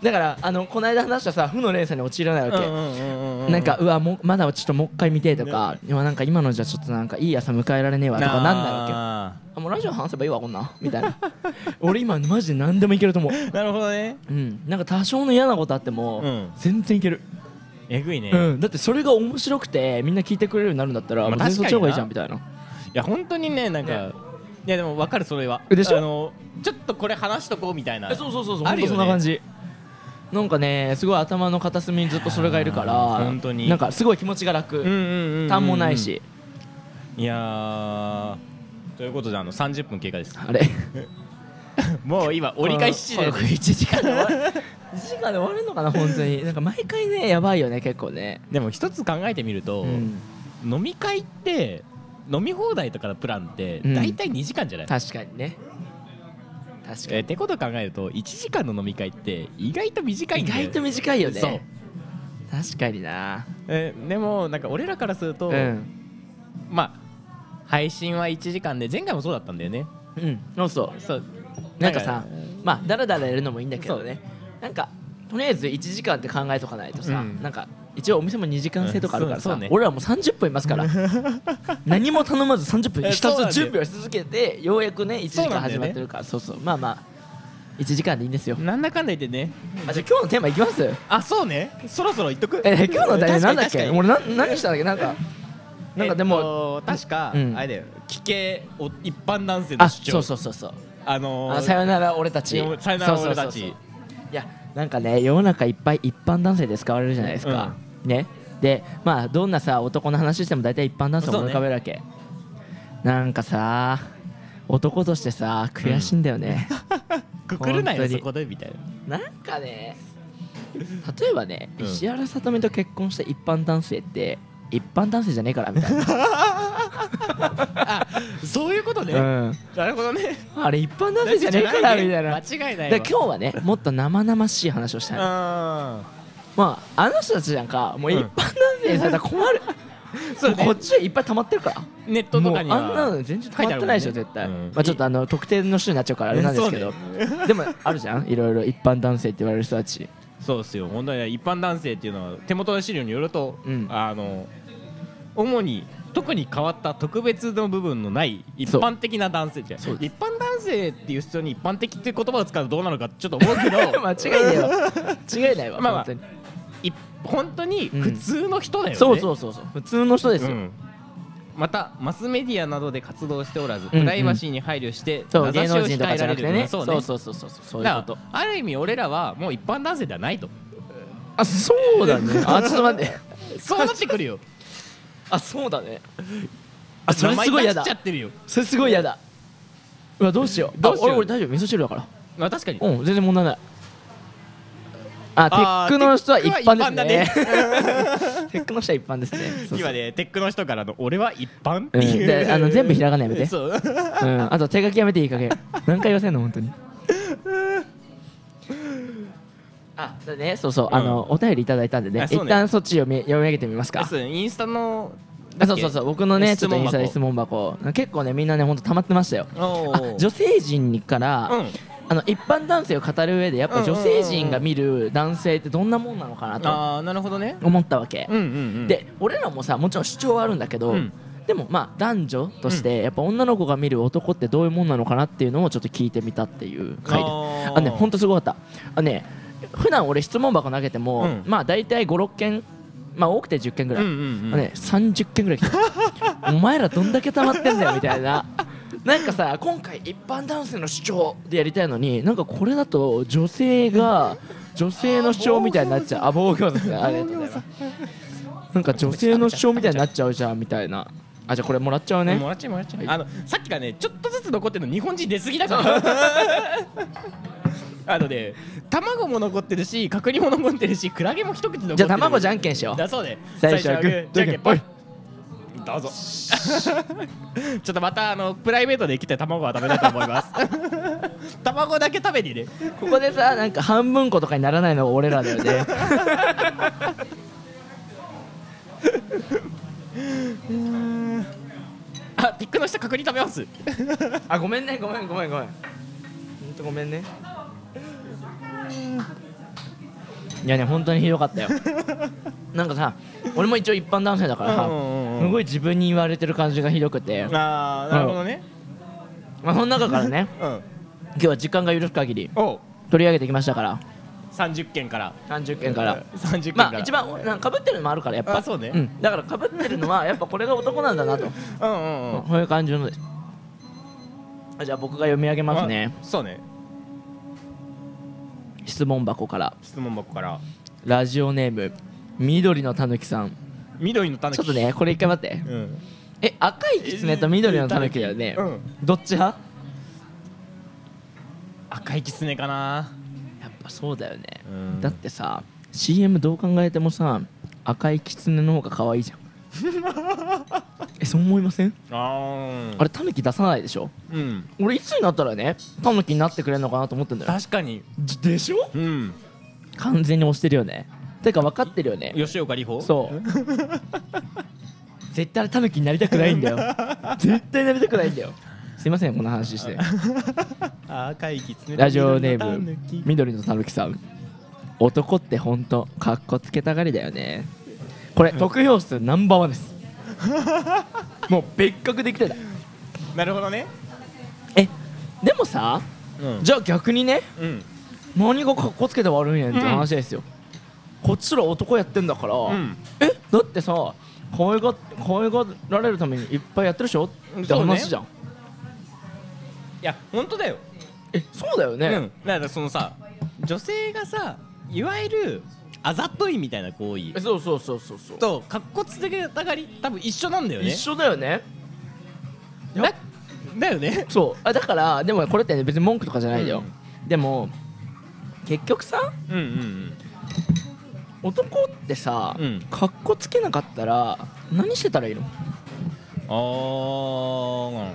だからあのこの間話したさ負の連鎖に陥らないわけ、なんかうわもうまだちょっともう一回見てとか、いやなんか今のじゃちょっとなんかいい朝迎えられねえわとかなんないわけ。あ。あもうラジオ話せばいいわこんなん。みたいな。俺今マジで何でもいけると思う。ーなるほどね。うん。なんか多少の嫌なことあっても、うん。全然いける、えぐいね。うん、だってそれが面白くてみんな聞いてくれるようになるんだったら、まあ全然そっちの方がいいじゃ確んみたいな。いや本当にねなんか、ねいやでも分かるそれは。でしょ？あのちょっとこれ話しとこうみたいな。えそうそうそうそうあるよね。そんな感じ。なんかねすごい頭の片隅にずっとそれがいるから本当に。なんかすごい気持ちが楽、うんうんうんうん単もないし、いやーということであの30分経過です。あれ？もう今折り返し地点これ1時間で終わる？1時間で終わるのかな本当に。なんか毎回ねやばいよね結構ね。でも一つ考えてみると、うん。飲み会って飲み放題とかのプランってうん。大体2時間じゃない、確かにね。確かに。えーってことを考えると1時間の飲み会って意外と短いんだよ意外と短いよそう。ね確かにな。えーでもなんか俺らからすると、うん。まあ配信は1時間で前回もそうだったんだよね。うん。そうそう。そう。なんかさまあだらだらやるのもいいんだけどね。なんかとりあえず1時間って考えとかないとさ、うん。なんか一応お店も2時間制とかあるからさ、ね。俺らもう30分いますから。何も頼まず30分。えひたすらそうなんだよ準備をし続けてようやくね1時間始まってるから。そうそうまあまあ1時間でいいんですよ。なんだかんだ言ってね。あじゃあ今日のテーマいきます？あそうね。そろそろ言っとく？え今日の題名なんだっけ？俺な何したんだっけ？なんかなんかでも、えっと確か、うん。あれだよ。奇形お一般男性のあ主張。そうそうそうそう。あのーあさよなら俺たち。さよなら俺たそうそうそうちそう。いやなんかね世の中いっぱい一般男性で使われるじゃないですか、ね。でまあどんなさ男の話しても大体一般男性を思い浮かべるわけ、なんかさ男としてさ悔しいんだよね、くくるなよそこでみたいな。なんかね例えばね、うん。石原さとみと結婚した一般男性って一般男性じゃねえからみたいな、あそういうことね、うん、なるほどね。あれ一般男性じゃねえからみたいな。間違いないわ。で今日はねもっと生々しい話をしたいの。あまああの人たちなんかもう一般男性にされたら困る、そうね。もうこっちはいっぱい溜まってるから。ーネットとかには。もうあんなの全然溜まってないでしょ、絶対、書いてあるもんねうんまあちょっとあの特定の人になっちゃうからあれなんですけど、でもあるじゃん。いろいろ一般男性って言われる人たち。そうですよ。本当にね一般男性っていうのは手元の資料によると、うん。あの主に特に変わった特別の部分のない一般的な男性ってそう一般男性っていう人に一般的っていう言葉を使うとどうなのかちょっと思うけど 間違いないわ。間 違いないわ、まあまあ本当に。い本当に普通の人だよね、そうそうそうそう。普通の人ですよ、うん。またマスメディアなどで活動しておらず、うんうん。プライバシーに配慮してそう芸名指しを能人とかじゃなくてね。そうね。そうそうそうそうそう。いうだこと。ある意味俺らはもう一般男性ではないと。あそうだね。あちょっと待って。そうなってくるよあそうだね。あそれすごい嫌だ。名前出しちゃってるよ。それすごい嫌だ。うわどうしよう。どうしよう。あ俺俺大丈夫。味噌汁だから。まあ確かに。うん全然問題ない。あテあーックの人は一般ですね。テックの人は一般ですね。そうそう。今ねテックの人からの俺は一般ってう。ん。いう、であの全部ひらがなやめて。そう。うん。あと手書きやめていい加減何回言わせんの本当にあだね。そうそう、あのお便りいただいたんでね。あそうね。一旦そっち読み読み上げてみますか？そうインスタのあそうそうそう。僕のねちょっとインスタで質問問箱。結構ねみんなねほんと溜まってましたよ。あー女性陣から、うん。あの一般男性を語る上でやっぱ女性陣が見る男性ってどんなもんなのかなとああなるほどね。思ったわけ、うんうんうんで俺らもさもちろん主張はあるんだけど、うん。でもまあ男女としてやっぱ女の子が見る男ってどういうもんなのかなっていうのをちょっと聞いてみたっていう回で。あー。あねほんとすごかった。あね普段俺質問箱投げても、うん。まあ大体56件まあ多くて10件ぐらい、うんうんうん。あね、30件ぐらい来た お前らどんだけ溜まってんだよみたいな。なんかさ今回一般男性の主張でやりたいのになんかこれだと女性が女性の主張みたいになっちゃう。あ防御ですねありがとうございますなんか女性の主張みたいになっちゃうじゃんみたいな。あじゃあこれもらっちゃうね。もらっちゃうもらっちゃう、はい。あのさっきからねちょっとずつ残ってるの日本人出過ぎだから あのね卵も残ってるし角煮も残ってるしクラゲも一口残ってる。じゃあ卵じゃゃんけんしよう。だそうね。最初はグーじゃんけんぽいどうぞ。ちょっとまたあのプライベートで生きて卵は食べたいと思います。卵だけ食べにね。ここでさなんか半分ことかにならないのが俺らだよね。あピックの下角煮食べます。あごめんねごめんごめんごめん。ほんとごめんねいやね本当にひどかったよ。なんかさ俺も一応一般男性だからさうんうんうん。すごい自分に言われてる感じがひどくて、あーなるほどね。まあ、その中からね うん。今日は時間が許す限り取り上げてきましたから。30件から。30件から。30件から。まあ一番か被ってるのもあるからやっぱ。あそうね。ん、だから被ってるのはやっぱこれが男なんだなと、うんうんうん。そういう感じので。すあじゃあ僕が読み上げますね。あそうね質問箱から。質問箱から。ラジオネーム緑のたぬきさん。緑のたぬきちょっとねこれ一回待って。うん。え赤いキツネと緑のたぬきだよね、うん。どっち派？赤いキツネかな。やっぱそうだよね、うん。だってさ CM どう考えてもさ赤いキツネの方が可愛いじゃん えそう思いません？あー。あれタヌキ出さないでしょ？うん。俺いつになったらねタヌキになってくれるのかなと思ってんだよ。確かに。でしょ？うん。完全に押してるよね。てか分かってるよね。吉岡里帆？そう。絶対タヌキになりたくないんだよ。絶対なりたくないんだよ。すいませんこんな話して。赤いキツネラジオネーム緑のたぬきさん。男ってほんとかっこつけたがりだよねこれ得票数ナンバーワンです。もう別格できてたな。るほどね。えでもさうん。じゃあ逆にねうん。何がかっこつけて悪いねんって話ですよ、こっちら男やってんだから、うん。えだってさ可愛が可愛がられるためにいっぱいやってるでしょ？って話じゃん、いや本当だよ。えそうだよね、うん。だからそのさ女性がさいわゆるあざといみたいな行為えそうそうそうそうそう。とかっこつけたがり多分一緒なんだよね。一緒だよね。だだよね。そう。あだからでもこれってね別に文句とかじゃないよ、でも結局さうんうん男ってさ、うん。かっこつけなかったら何してたらいいの？うん。あ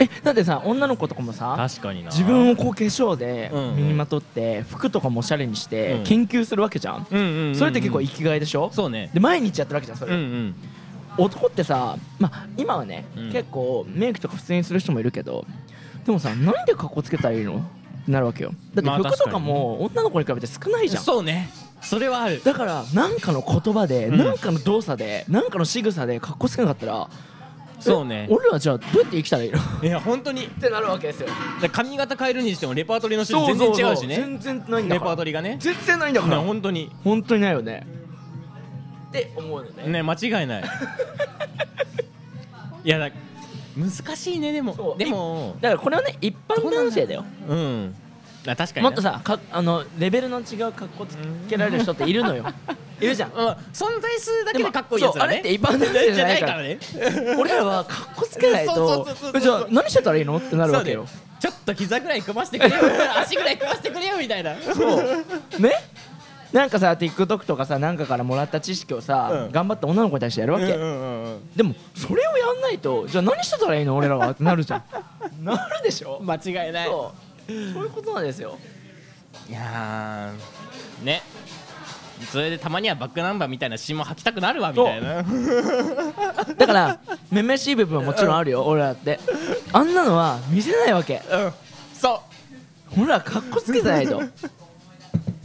えだってさ女の子とかもさあ確かにな。自分をこう化粧で身にまとって服とかもおしゃれにしてうん。研究するわけじゃん、うんうんうんうんそれって結構生きがいでしょ？そうね。で毎日やってるわけじゃんそれ、うんうん。男ってさまあ今はね、うん。結構メイクとか普通にする人もいるけどでもさ何でかっこつけたらいいの？ってなるわけよ。だまあって服とかも女の子に比べて少ないじゃん、そうね。それはある。だから何かの言葉でうん。何かの動作で何かの仕草でかっこつけなかったらそうね。え俺らじゃあどうやって生きたらいいの？っ いや本当に。てなるわけですよ。で髪型変えるにしてもレパートリーの種類全然違うしね。全然ないんだレから。パートリーがね。全然ないんだかねら本当に。本当にないよね。って思うのね。ね間違いない。いやだ難しいね。でもでもだからこれはね一般男性だよ。うん。あ確かにな。もっとさかあのレベルの違う格好つけられる人っているのよ いるじゃん。うん。存在するだけでかっこいいやつそうあれだねって一般男性じゃないからね。俺らは格好つけないと。じゃあ何してたらいいのってなるわけよ。ちょっと膝ぐらい組ませてくれよ。足ぐらい組ませてくれよみたいな。そう。ね？なんかさ TikTok とかさなんかからもらった知識をさ、うん。頑張って女の子に対してやるわけ、うんうんうんうん。でもそれをやんないとじゃあ何してたらいいの俺らはってなるじゃん。なるでしょ？間違いない。そう。そういうことなんですよ。いやー。ねそれでたまにはバックナンバーみたいな詩も吐きたくなるわみたいな。だからめめしい部分はもちろんあるよ俺らって。あんなのは見せないわけ。うん。そう。ほらかっこつけてないと。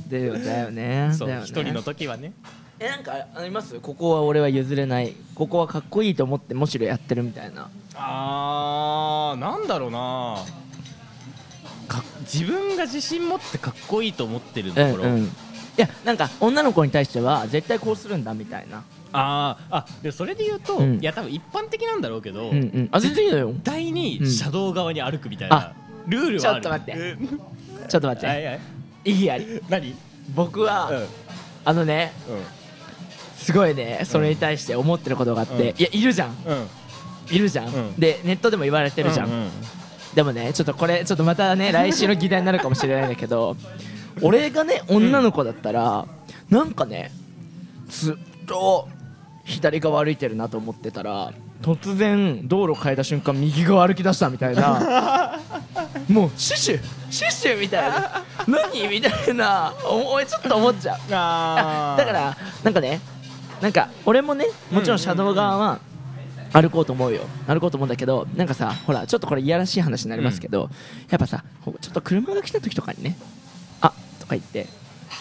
だよだよね。そうだよね。一人の時はね。えなんかあります？ここは俺は譲れない。ここはかっこいいと思ってむしろやってるみたいな。あーなんだろうな。か自分が自信持ってかっこいいと思ってるところ、うんうん。いやなんか女の子に対しては絶対こうするんだみたいな。あーあでそれで言うと、うん。いや多分一般的なんだろうけど、うんうん。あ全然いいのよ。絶対にうん。車道側に歩くみたいな、あルールはある。ちょっと待って。うん。ちょっと待って、はいはい。意義あり。何？うん僕は、うん。あのねすごいねそれに対して思ってることがあって、うん。いやいるじゃん。うん。いるじゃん、うん。でネットでも言われてるじゃん、うんうん。でもねちょっとこれちょっとまたね来週の議題になるかもしれないんだけど俺がね女の子だったら、なんかねずっと左側歩いてるなと思ってたら突然道路変えた瞬間右側歩き出したみたいな もうシュシュシュシュみたいな何？みたいなおおいちょっと思っちゃう。あだからなんかねなんか俺もねもちろん車道側は歩こうと思うよ。歩こうと思うんだけどなんかさほらちょっとこれいやらしい話になりますけど、やっぱさちょっと車が来た時とかにね「あとか言って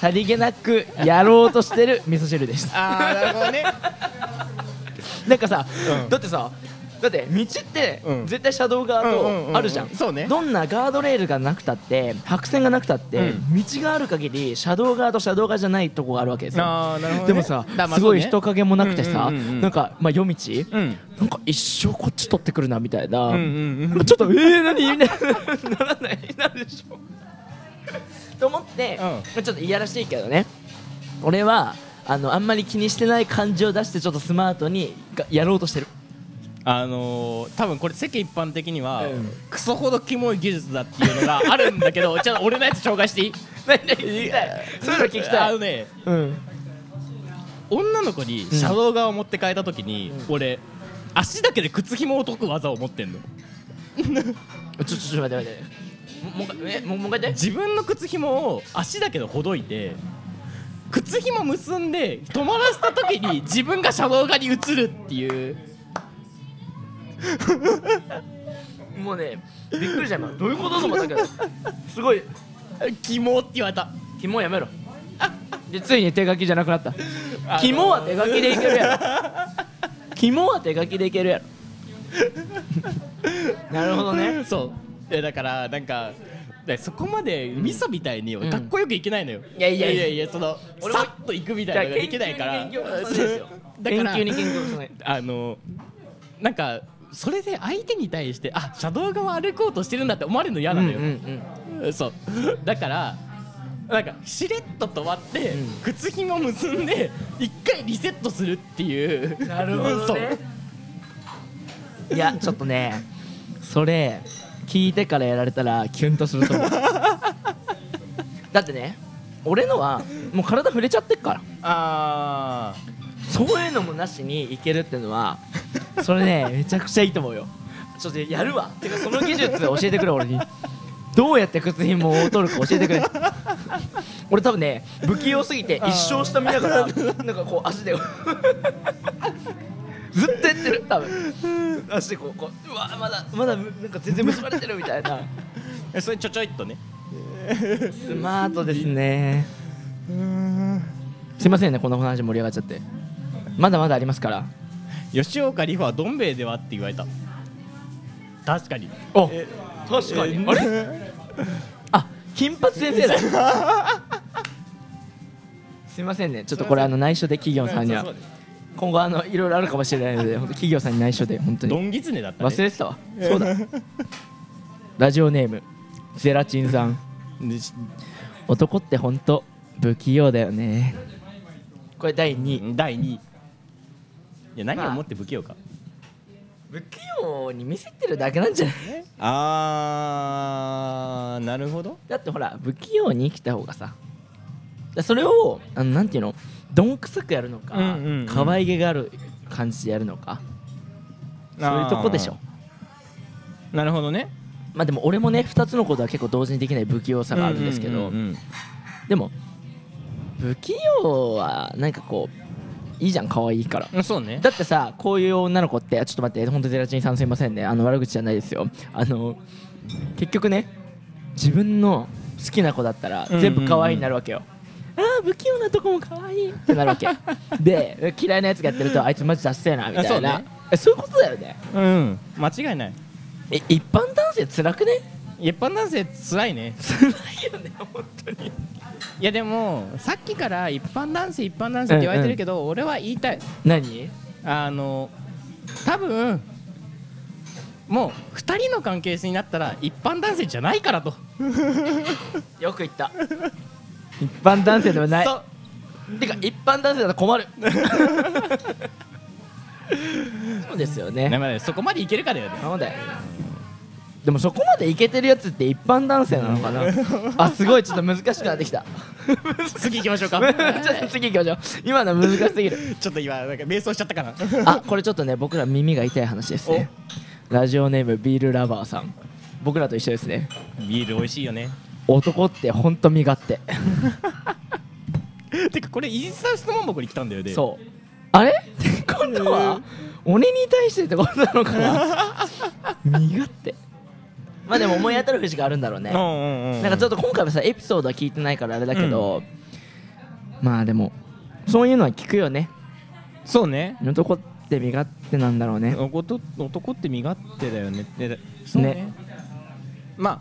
さりげなくやろうとしてる味噌汁でした。あーなるほどね。なんかさ、うん。だってさだって道ってうん。絶対車道側うんうんうんうん。とあるじゃん,、そうね。どんなガードレールがなくたって白線がなくたって、う道がある限り車道側と車道側じゃないとこがあるわけですよ。あーなるほどね。でもさだまあすごい人影もなくてさ、うんうんうんうん。なんか、まあ、夜道うん。なんか一生こっち取ってくるなみたいな、うんうんうん。ちょっとえー、何？みたいな。ならない？なるでしょと思って、うまあちょっといやらしいけどね。俺はあのあんまり気にしてない感じを出してちょっとスマートにがやろうとしてる。あのー、多分これ世間一般的には、うん。クソほどキモい技術だっていうのがあるんだけど ちょっと俺のやつ紹介していい？何々聞きたいそういうの聞きたい。あのねうん。女の子に車道側を持って帰った時に、俺足だけで靴紐を解く技を持ってんの。ちょちょちょ待って待ってももうもうもう一回言って。自分の靴紐を足だけでほどいて靴紐結んで止まらせた時に自分が車道側に移るっていう。もうねびっくりした今どういうことと思ったけど。すごい。キモって言われた。肝やめろ。でついに手書きじゃなくなった。あのー。肝は手書きでいけるやろ。肝は手書きでいけるやろ。なるほどね。そういやだからなんかでそこまで味噌みたいにうん。かっこよくいけないのよ、いやいやいや。いやいやそのさっと行くみたいなのができないから。だからあのなんかそれで相手に対してあ車道側歩こうとしてるんだって思われるの嫌なのよ、うんうんそう。だからなんかしれっと止まって、うん。靴ひも結んで一回リセットするっていう。うんなるほどね。いやちょっとねそれ聞いてからやられたらキュンとすると思う。だってね俺のはもう体触れちゃってっから。あそういうのもなしにいけるってのはそれね めちゃくちゃいいと思うよ。ちょっとやるわ。てかその技術教えてくれ俺に。どうやって靴ひもを取るか教えてくれ。俺多分ね不器用すぎて一生下見ながらなんかこう足でずっとやってる。多分。足でこうこううわまだまだなんか全然結ばれてるみたいな。あそれちょちょいっとね。スマートですね。すいませんねこの話盛り上がっちゃって。まだまだありますから。吉岡里帆はどん兵衛ではって言われた。確かに。あえ確かに、えあれ？あ金髪先生だ。すいませんね。ちょっとこれあの内緒で企業さんには。そうそう今後あのいろいろあるかもしれないので本当企業さんに内緒で本当に。ドンギツネだったね。忘れてたわ。そうだ。ラジオネームゼラチンさん。でし男って本当不器用だよね。これ第2位第2位いや何をもって不器用か、不器用に見せてるだけなんじゃない？あーなるほど。だってほら不器用に生きた方がさだそれをあのなんていうの？どんくさくやるのか、うんうんうん。可愛げがある感じでやるのか？そういうとこでしょ。なるほどね。まあでも俺もね2つのことは結構同時にできない不器用さがあるんですけど、うんうんうんでも不器用はなんかこういいじゃん可愛いから。うんそうね。だってさこういう女の子ってあちょっと待って本当ゼラチンさんすいませんね。あの悪口じゃないですよ。あの結局ね自分の好きな子だったらうんうん全部可愛いになるわけよ、ああ不器用なとこも可愛い。ってなるわけ。で嫌いなやつがやってるとあいつマジダッセーなみたいな。そういうことだよね。うん。間違いない。え一般男性辛くね一般男性つらいね。辛いよね本当に。いやでもさっきから一般男性一般男性って言われてるけど、俺は言いたい。何？あの多分もう2人の関係性になったら一般男性じゃないからと。よく言った一般男性ではない。そう。てか一般男性だと困る。そうですよね。ねまあそこまでいけるかだよね。そうだよ。でもそこまでいけてるやつって一般男性なのかな？あすごいちょっと難しくなってきた。次行きましょうか。ちょっと次行きましょう。今のは難しすぎる。ちょっと今なんか瞑想しちゃったかな。あこれちょっとね僕ら耳が痛い話ですね。ラジオネームビールラバーさん。僕らと一緒ですね。ビール美味しいよね男ってほんと身勝手。てかこれインスタ質問箱に来たんだよね。そう。あれ？ってことは鬼に対してってことなのかな？身勝手。まあでも思い当たる節があるんだろうね。うんうんうんなんかちょっと今回はさエピソードは聞いてないからあれだけど、まあでもそういうのは聞くよね。そうね。男って身勝手なんだろうね。男男って身勝手だよね。ね。ね。まあ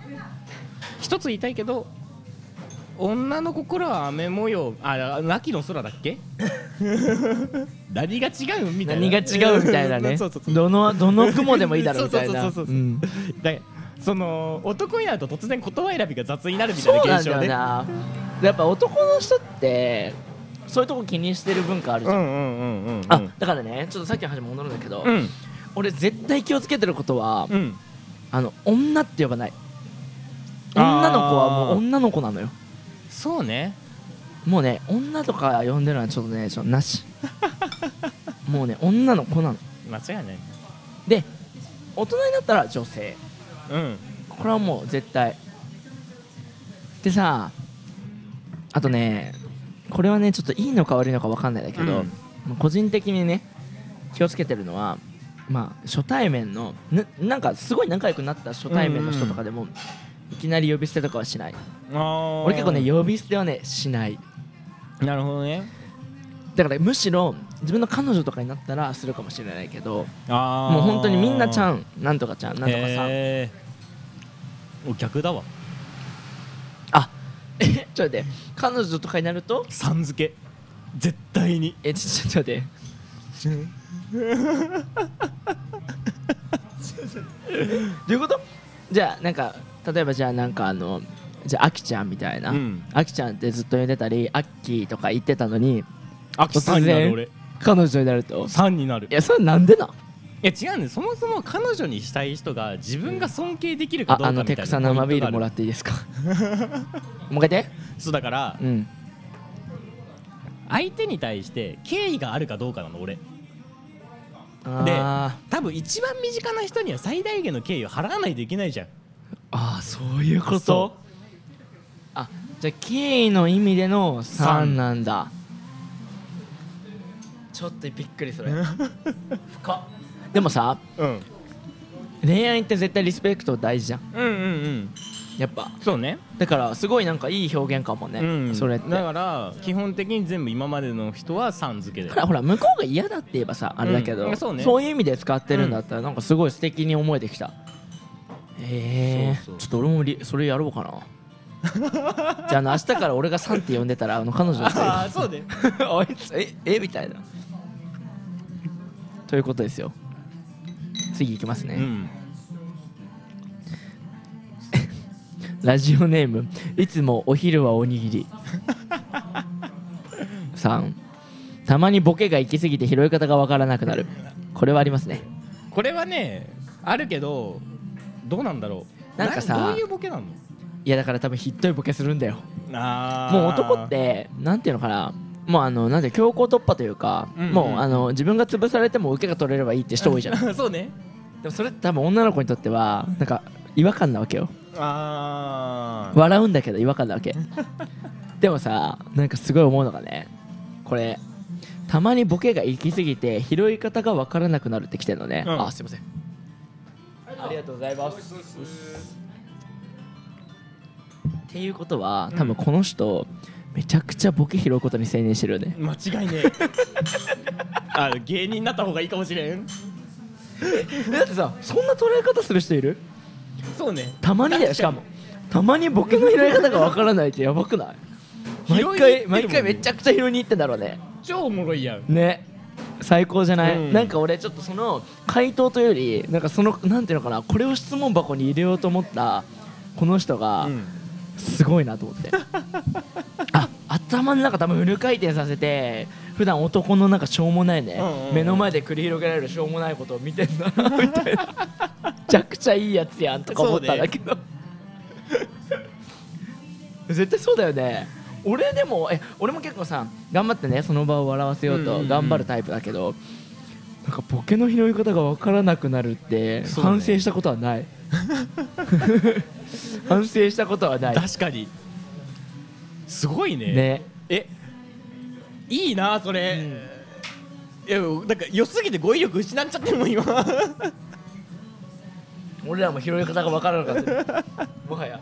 一つ言いたいけど女の心は雨模様あ秋の空だっけ？何が違う？みたいな。何が違うみたいなね。そうそうそうどのどの雲でもいいだろうみたいな。そうそうそうそうう。ん。だその男になると突然言葉選びが雑になるみたそいうななんだよ現象ねなやっぱ男の人ってそういうとこ気にしてる文化あるじゃん、うんうんうんうんうん。あだからねちょっとさっきの話戻るんだけど、うん。俺絶対気をつけてることは、うん。あの女って呼ばない女の子はもう女の子なのよ。そうね。もうね女とか呼んでるのはちょっとねちょっとなし。もうね女の子なの。間違いない。で大人になったら女性。うん。これはもう絶対。でさあとねこれはねちょっといいのか悪いのか分かんないんだけど、うん。まあ個人的にね気をつけてるのはまあ初対面のななんかすごい仲良くなった初対面の人とかでも、いきなり呼び捨てとかはしない。あ俺結構ね呼び捨てはねしない。なるほどね。だからむしろ自分の彼女とかになったらするかもしれないけどあもう本当にみんなちゃんんなんとかちゃんなんとかさ。お逆だわ。あえちょっと待って。彼女とかになると？さん付け。絶対に。えちょちょっと待って。どういうこと？じゃあなんか例えばじゃあなんかあのじゃああきちゃんみたいな、うん。あきちゃんってずっと呼んでたりあっきーとか言ってたのにあきさんになる俺。彼女になると？3になる。いやそれなんでなん？いや違うんです。そもそも彼女にしたい人が自分が尊敬できるかああどうかみたいなのテクサ生ビールもらっっていいですか？もう一回てそうだからうん。相手に対して敬意があるかどうかなの俺。あー。多分一番身近な人には最大限の敬意を払わないといけないじゃんあーそういうこと？そあじゃあ敬意の意味での3なんだ。ちょっとびっくりそれ 深っ。でもさうん。恋愛って絶対リスペクト大事じゃん。うんうんうん。やっぱ。そうね。だからすごいなんかいい表現かもね、うん。それって。だから基本的に全部今までの人はさん付けで。ほらほら向こうが嫌だって言えばさあれだけど、うん。そうね。いう意味で使ってるんだったらなんかすごい素敵に思えてきたへえそうそう。ちょっと俺もリそれやろうかな。じゃああの明日から俺がサンって呼んでたらあの彼女の人。ああそうね。あいつええみたいな。ということですよ。次いきますね、うん。ラジオネームいつもお昼はおにぎり。3たまにボケが行き過ぎて拾い方がわからなくなる。これはありますね。これはねあるけどどうなんだろう。なんかさどういうボケなの？いやだから多分ひっどいボケするんだよ。もう男ってなんていうのかな。もうあのなんで強行突破というか、うんうん。もうあの自分が潰されても受けが取れればいいって人多いじゃん。で そうね。もそれって多分女の子にとってはなんか違和感なわけよ。ああ笑うんだけど違和感なわけ。でもさなんかすごい思うのがねこれたまにボケが行き過ぎて拾い方が分からなくなるってきてるのね、うん。あすいませんありがとうございます。っていうことは多分この人、めちゃくちゃボケ拾うことに専念してるよね。間違いねえ。あ芸人になった方がいいかもしれん。だってさそんな捉え方する人いる？そうね。たまにだよしかも。たまにボケの拾い方がわからないってやばくない？毎回ね毎回めちゃくちゃ拾いに行ってんだろうね。超おもろいやん。ね最高じゃない、うん。なんか俺ちょっとその回答というよりなんかそのなんていうのかな？これを質問箱に入れようと思ったこの人がうん。すごいなと思って、あ頭の中多分フル回転させて普段男のなんかしょうもないね、うんうんうん。目の前で繰り広げられるしょうもないことを見てんだなみたいな。めちゃくちゃいいやつやんとか思ったんだけど、絶対そうだよね俺でもえ俺も結構さ頑張ってねその場を笑わせようとうんうんうん。頑張るタイプだけど、なんかボケの拾い方が分からなくなるって反省したことはない、反省したことはない。確かに。すごいね。ね。えいいなそれ、いやなんか良すぎて語彙力失っちゃってるもん今。俺らも拾い方が分からなかった。もはや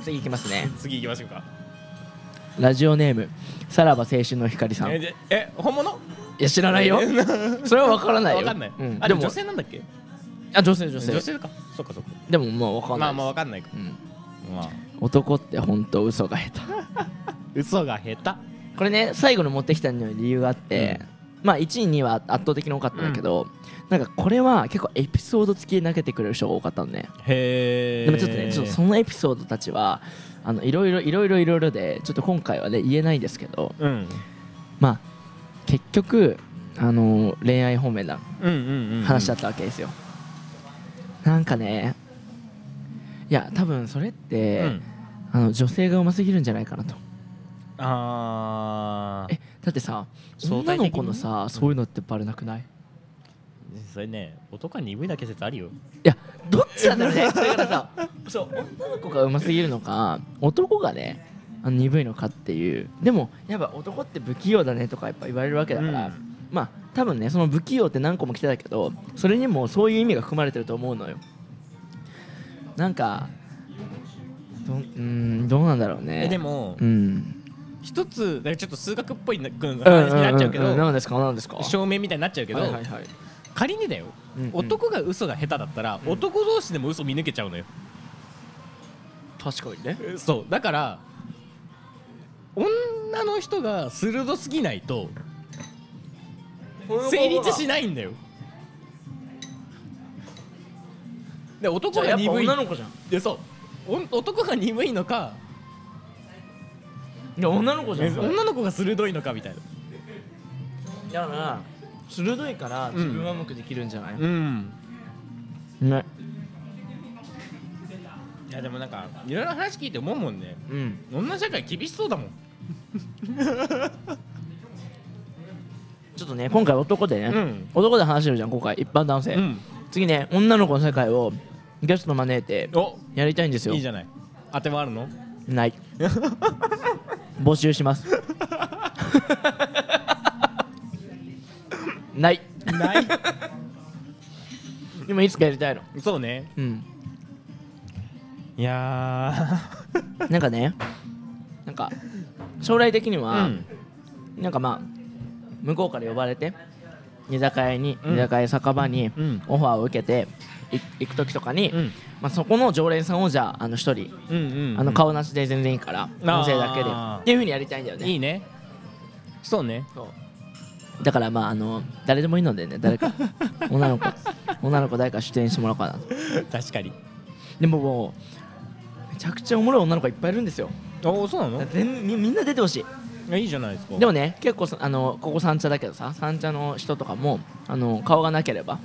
次いきますね。次行きましょうか。ラジオネームさらば青春の光さん。いえでえ本物？や知らないよ。それは分からないよ。わかんない、うん、あでも女性なんだっけ？あ女性女性。女性か。そっかそっか。でももう分かんないまあまあわかんないか。うん、まあ。男って本当嘘が下手。嘘が下手。これね最後に持ってきたのに理由があって、まあ1位2位は圧倒的に多かったんだけど、なんかこれは結構エピソード付きで投げてくれる人が多かったのね。へえでもちょっとねちょっとそのエピソードたちはあのいろいろいろいろいろいろでちょっと今回はね言えないんですけどうん。まあ結局あの恋愛方面なうんうんうん話だったわけですよ、なんかねいや多分それって、うん。あの女性がうますぎるんじゃないかなと。あー。えだってさ女の子のさそういうのってバレなくないい？それね男は鈍いだけ説あるよ。やどっちなんだろうねだからさ そう女の子がうますぎるのか男がねあの鈍いのかっていう。でもやっぱ男って不器用だねとかやっぱ言われるわけだから、うん。まあ多分ねその不器用って何個も来てたけどそれにもそういう意味が含まれてると思うのよ。なんかどうーんどうなんだろうね。えでもうん。一つだからちょっと数学っぽいな話にうんなっちゃうけどんんん何ですか何ですか？証明みたいになっちゃうけどはいはいはい仮にだよ。うんうん。男が嘘が下手だったら男同士でも嘘見抜けちゃうのよ。確かにね。そう。だから女の人が鋭すぎないと成立しないんだよ。で男が鈍い。女の子じゃん。でそう。お男が鈍いのかいや女の子じゃん。女の子が鋭いのかみたいな。だから鋭いから自分はうまくできるんじゃない、うん。ね。いやでもなんかいろいろ話聞いて思うもんね。うん。女社会厳しそうだもん。ちょっとね今回男でね、うん。男で話してるじゃん今回。一般男性、うん。次ね女の子の世界をゲスト招いてお。やりたいんですよ。いいじゃない。当てはあるの？ない。募集します ない。ない。でもいつかやりたいの？そうね。うん。いや なんかねなんか将来的にーは、うん。なんかまあ向こうから呼ばれて居酒屋に、うん。居酒屋酒場にうん。オファーを受けてい行く時とかに、うん。まあ、そこの常連さんをじゃああの一人、うんうんあの顔なしで全然いいから音声だけで。っていうふうにやりたいんだよね。いいね。そうね。そうだからまああの誰でもいいのでね誰か女の子女の子誰か出演してもらおうかな確かに。でももうめちゃくちゃおもろい女の子いっぱいいるんですよ。おおそうなの？だってみみんな出てほしい。いやいいじゃないですか。でもね結構そあのここ三茶だけどさ三茶の人とかもあの顔がなければ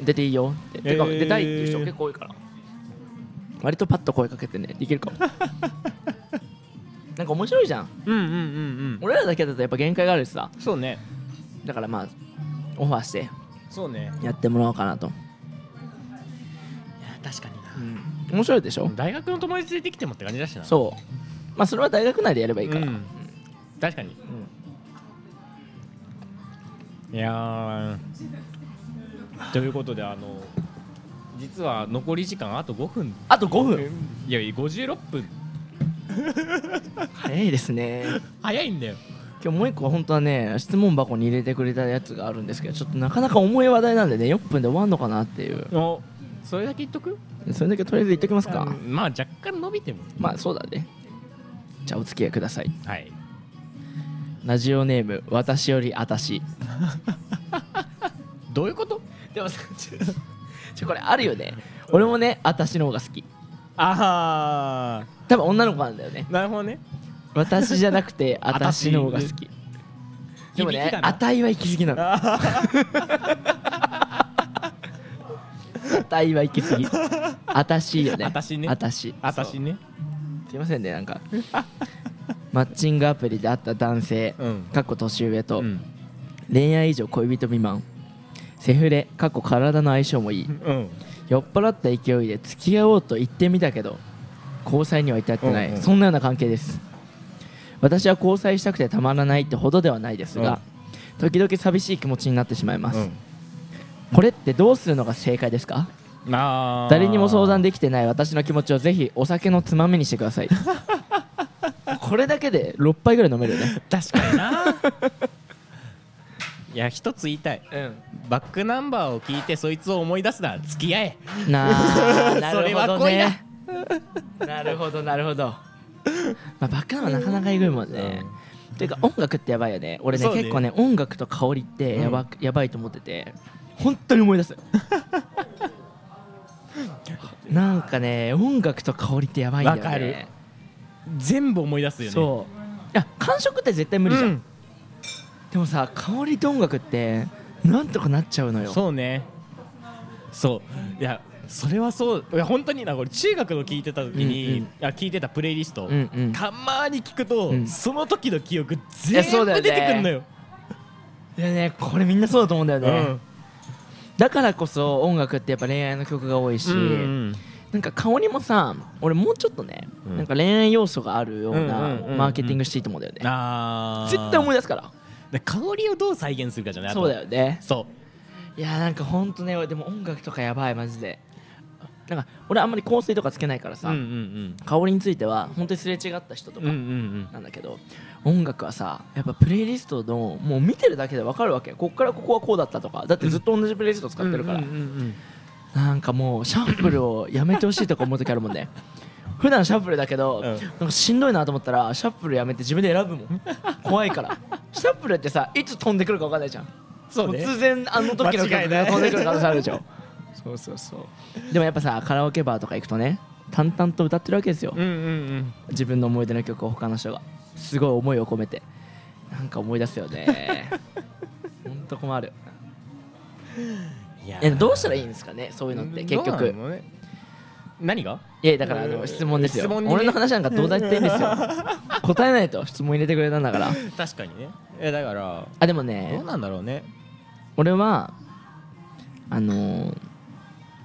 出ていいよ。って、てかへー。出たいっていう人結構多いから。割とパッと声かけてねできるかも。なんか面白いじゃん。うんうんうんうん。俺らだけだとやっぱ限界があるしさ。そうねだからまあオファーしてそうね。やってもらおうかなと、いや確かにな。面白いでしょ？大学の友達出てきてもって感じだしな。そう。まあそれは大学内でやればいいから、うん。確かに。いやー。ということであの実は残り時間あと5分。あと5分？いや56分。早いですね。早いんだよ今日もう一個本当はね質問箱に入れてくれたやつがあるんですけどちょっとなかなか重い話題なんでね4分で終わんのかなっていう。おそれだけ言っとく？それだけとりあえず言っときますか、うんまあ若干伸びてもまあそうだね。じゃあお付き合いください。はい。ラジオネーム私よりあたし。どういうこと？でもさちょこれあるよね。俺もねあたしの方が好き。あ多分女の子なんだよね。あなるほどね私じゃなくてあたしの方が好き。でもね響きかな？あたいは行き過ぎなの。ああたいは行き過ぎ。あたしよね。あたしね。あたし。あたしね。すいませんねなんか。マッチングアプリで会った男性うん。かっこ年上と、うん。恋愛以上恋人未満。セフレかっこ体の相性もいい。うん。酔っ払った勢いで付き合おうと言ってみたけど交際には至ってない、うんうん。そんなような関係です私は交際したくてたまらないってほどではないですが、時々寂しい気持ちになってしまいます、これってどうするのが正解ですか？誰にも相談できてない私の気持ちをぜひお酒のつまみにしてください。これだけで6杯ぐらい飲めるよね。確かにな。いや一つ言いたい。うん。バックナンバーを聞いてそいつを思い出すなら付き合え。なあなそれるほどねなるほど。なるほどまあバックナンバーなかなかえぐいもんね、ていうか音楽ってやばいよね。俺ねね。結構ね音楽と香りってやば,、やばいと思ってて。本当に思い出す。なんかね音楽と香りってやばいんだよね。全部思い出すよね。そう。いや感触って絶対無理じゃん、うん。でもさ香りと音楽ってなんとかなっちゃうのよ。そうね。そう。いやそれはそういや本当になこれ中学の聞いてた時に、う聞いてたプレイリスト、たまに聞くと、うん。その時の記憶や全部出てくんのよ。いやね。これみんなそうだと思うんだよね、うん。だからこそ音楽ってやっぱ恋愛の曲が多いし、うんなんか香りもさ俺もうちょっとね、うん。なんか恋愛要素があるよううんなマーケティングしていいと思うんだよね、絶対思い出すから。で香りをどう再現するかじゃないそうだよね。そいやなんかほんとねでも音楽とかやばいマジでなんか俺あんまり香水とかつけないからさ、香りについては本当にすれ違った人とかなんだけど、音楽はさやっぱプレイリストのもう見てるだけで分かるわけこっからここはこうだったとかだってずっと同じプレイリスト使ってるから、なんかもうシャッフルをやめてほしいとか思う時あるもんね。普段シャッフルだけど、うん。なんかしんどいなと思ったらシャッフルやめて自分で選ぶもん。怖いから。シャッフルってさいつ飛んでくるか分かんないじゃん。そうね。突然あの時の曲が飛んでくる可能性あるでしょそうそうそう。でもやっぱさカラオケバーとか行くとね淡々と歌ってるわけですよ、うんうんうん。自分の思い出の曲を他の人が。すごい思いを込めて。なんか思い出すよね。ほんと困る。いやえどうしたらいいんですかねそういうのって結どう局なのね。何が？いやだからあうん。の質問ですよ、質問にね。俺の話なんかどうだっていいんですよ。答えないと質問入れてくれたんだから。確かにね。えだからあでもどねうなんだろうね。俺はあのー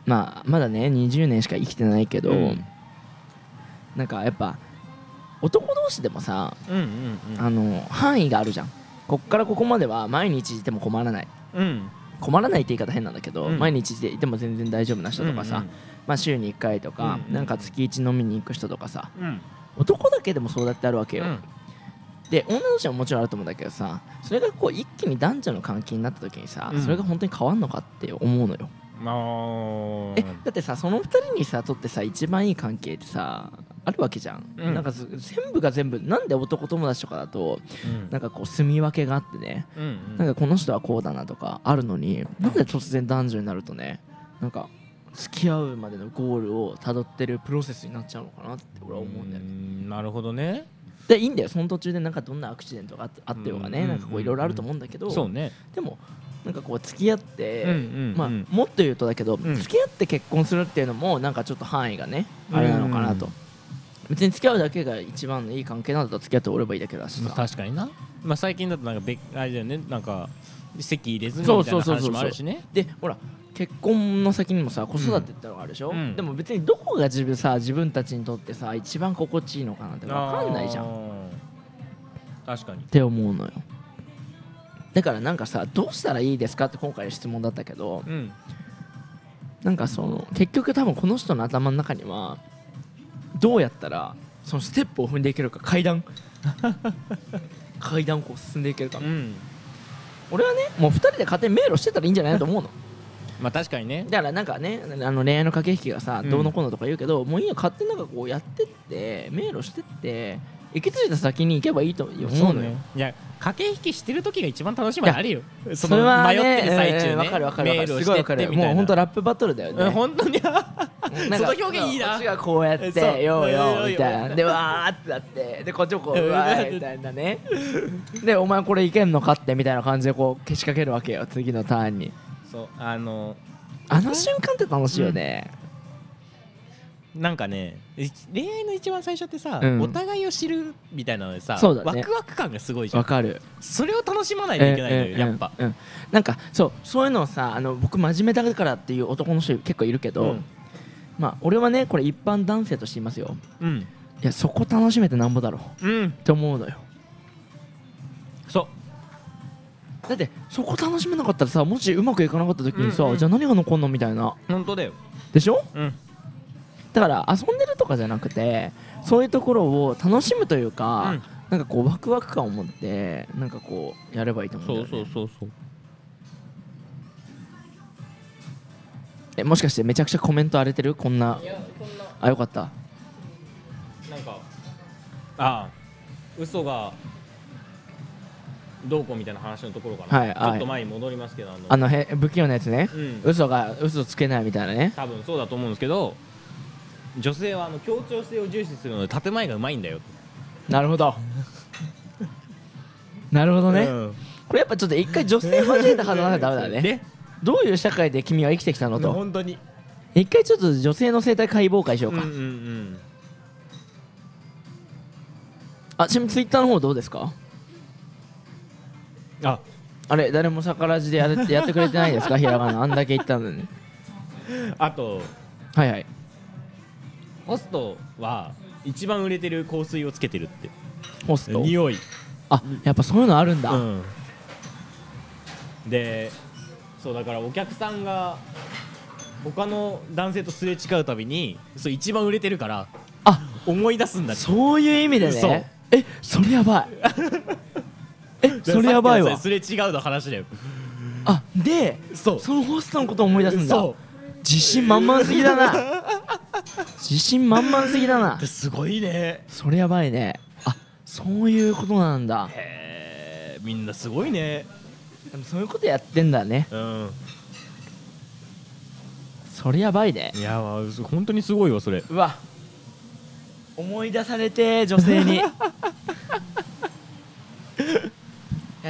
まあまだね20年しか生きてないけど、うん。なんかやっぱ男同士でもさうんうんあの範囲があるじゃん。こっからここまでは毎日いても困らない。うん。うん困らないって言い方変なんだけど、うん。毎日いても全然大丈夫な人とかさ、まあ、週に1回とか、うんなんか月1飲みに行く人とかさうんうん。男だけでもそうだってあるわけよ、うん。で女同士はもちろんあると思うんだけどさそれがこう一気に男女の関係になった時にさ、うん。それが本当に変わんのかって思うのよ、えだってさその2人にさとってさ一番いい関係ってさあるわけじゃん、うん。なんかず全部が全部なんで男友達とかだとうん。なんかこう住み分けがあってね。うんうん。なんかこの人はこうだなとかあるのになんで突然男女になるとねなんか付き合うまでのゴールをたどってるプロセスになっちゃうのかなって俺は思うんだよね。んなるほどね。でいいんだよ。その途中でなんかどんなアクシデントがあってようがね、うん。なんかこういろいろあると思うんだけど、そうね。でもなんかこう付き合って、まあ、もっと言うとだけど、ん。付き合って結婚するっていうのもなんかちょっと範囲がねあれなのかなと、うん別に付き合うだけが一番のいい関係なんだったら付き合っておればいいだけだしまあさ確かにな。まあ最近だとなんか別あれだよね。なんか席入れずにそうみたいそうそうそうな話もあるしね。でほら結婚の先にもさ子育てってのがあるでしょ、うん。でも別にどこが自分さ自分たちにとってさ一番心地いいのかなって分かんないじゃん。確かに。て思うのよだからなんかさどうしたらいいですかって今回の質問だったけどうん。なんかその結局多分この人の頭の中にはどうやったらそのステップを踏んでいけるか階段。階段をこう進んでいけるか、うん。俺はねもう2人で勝手に迷路してたらいいんじゃないと思うの。まあ確かにね。だからなんかねあの恋愛の駆け引きがさ、うん。どうのこうのとか言うけどもういいよ。勝手になんかこうやってって迷路してって行き着いた先に行けばいいと思うのよ、いや駆け引きしてる時が一番楽しいまであるよ。そそれはね迷ってる最中ね。うんわかるわかるわかる。メールをしてってみたいな。もう本当ラップバトルだよね。うん本当に。その表現いいな。こっちがこうやってようようんみたいな。でわーってなってでこっちもこううわーみたいなね。でお前これいけんのかってみたいな感じでこうけしかけるわけよ次のターンに。そうあのあの瞬間って楽しいよね、なんかねい恋愛の一番最初ってさ、うん。お互いを知るみたいなのでさ、ね。ワクワク感がすごいじゃん。わかる。それを楽しまないといけないのよ、うんうんやっぱ、うんうんなんかそうそういうのをさあの僕真面目だからっていう男の人結構いるけど、うん。まあ俺はねこれ一般男性として言いますよ。うん。いやそこ楽しめてなんぼだろう。うん。って思うのよ。そだってそこ楽しめなかったらさもしうまくいかなかった時にさ、うんうん。じゃあ何が残んのみたいな。う本当だよ。でしょ？うんだから遊んでるとかじゃなくてそういうところを楽しむというか、うん。なんかこうワクワク感を持ってなんかこうやればいいと思うんだよ、ね、そうそうそうそう。えもしかしてめちゃくちゃコメント荒れてる？こんな。あよかった。なんかああ嘘がどうこうみたいな話のところかな、はいはいちょっと前に戻りますけどあの。あのへ不器用なやつね。うん、嘘が嘘つけないみたいなね。多分そうだと思うんですけど女性はあの協調性を重視するので建前がうまいんだよ。なるほど。なるほどね、うん。これやっぱちょっと一回女性交えて話さないとダメだね。ね。どういう社会で君は生きてきたのと。本当に。一回ちょっと女性の生態解剖会しようか、うんうんうん。あちなみにツイッターの方どうですか？あ。あれ誰も逆らじでやってやってくれてないですか？ひらがなあんだけ言ったのに。あと。はいはいホストは一番売れてる香水をつけてるって。ホスト？匂い。あやっぱそういうのあるんだ、うん。でそうだからお客さんが他の男性とすれ違うたびにそう一番売れてるからあ思い出すんだそういう意味でそう。ねえそれやばい。えそれやばいわ。すれ違うの話だよ。あでそう。そのホストのことを思い出すんだ。そ自信満々すぎだな。自信満々すぎだな。うすごいね。それやばいね。あそういうことなんだ。へえみんなすごいね。でもそういうことやってんだね。うん。それやばいね。いやわ本当にすごいわそれ。うわ。思い出されて女性に。いや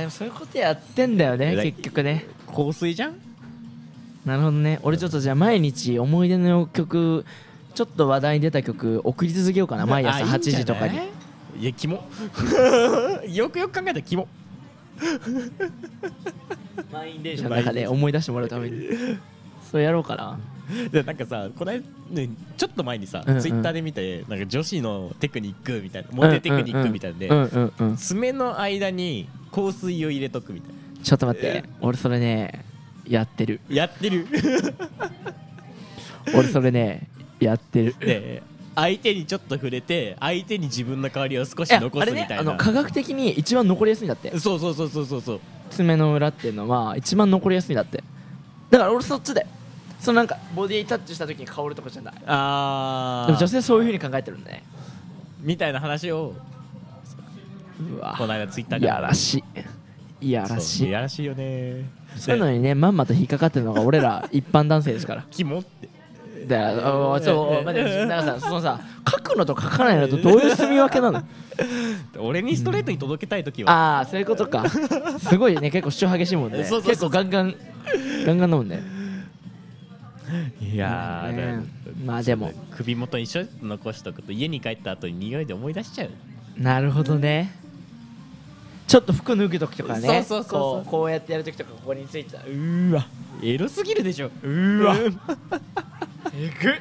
でもそういうことやってんだよね結局ね。香水じゃん？なるほどね。俺ちょっとじゃあ毎日思い出の曲ちょっと話題に出た曲送り続けようかな。毎朝8時とかに。いやキモ。よくよく考えたらキモ。満員電車の中で思い出してもらうために。そうやろうかな。でなんかさこの間、ね、ちょっと前にさ、ツイッターで見てなんか女子のテクニックみたいなモテテクニックみたいなで、爪の間に香水を入れとくみたいな。ちょっと待って。俺それねやってる。やってる。俺それねやってる。で相手にちょっと触れて相手に自分の香りを少し残すみたいな、の科学的に一番残りやすいんだって。そうそうそうそうそうそう。爪の裏っていうのは一番残りやすいんだって。だから俺そっちでそのなんかボディタッチした時に香るとかじゃない。あでも女ー性そういうふうに考えてるんだね。みたいな話をうわ。この間ツイッターでいやらしい。いやらしい。いやらしいよねそういうのにねまんまと引っかかってるのが俺ら一般男性ですから。キモって。だからあそう待ってなんかさそのさ書くのと書かないのとどういう住み分けなの？俺にストレートに届けたい時は、ああそういうことか。すごいね結構主張激しいもんね。結構ガンガンガンガン飲むね。いやー、ねだまあでも。首元にちょっと残しとくと家に帰った後に匂いで思い出しちゃう。なるほどねちょっと服脱ぐ時とかね。そうそうそうそう。こうこうやってやる時とかここについてた。うーわ。エロすぎるでしょ。うーわ。えぐ。っ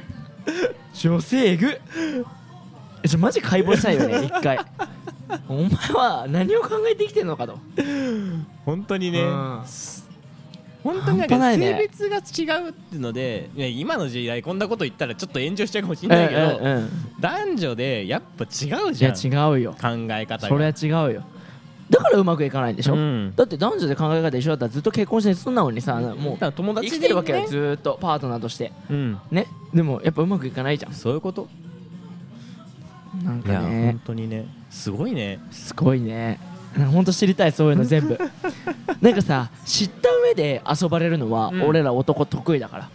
女性えぐ。っえちょマジ解剖したいよね一回。お前は何を考えて生きてんのかと。本当にね、うん。本当になんか性別が違うっていうので、ね、今の時代こんなこと言ったらちょっと炎上しちゃうかもしれないけど、うんうんうん。男女でやっぱ違ういじゃん。や違うよ。考え方が。それは違うよだからうまくいかないんでしょ、うん。だって男女で考え方一緒だったらずっと結婚して素直にさもう友達で生きてるわけよねずーっとパートナーとして。うん。ね？でもやっぱうまくいかないじゃん。そういうこと。なんかね。本当にね。すごいね。すごいね。なんかほんと知りたいそういうの全部。なんかさ知った上で遊ばれるのはうん。俺ら男得意だから、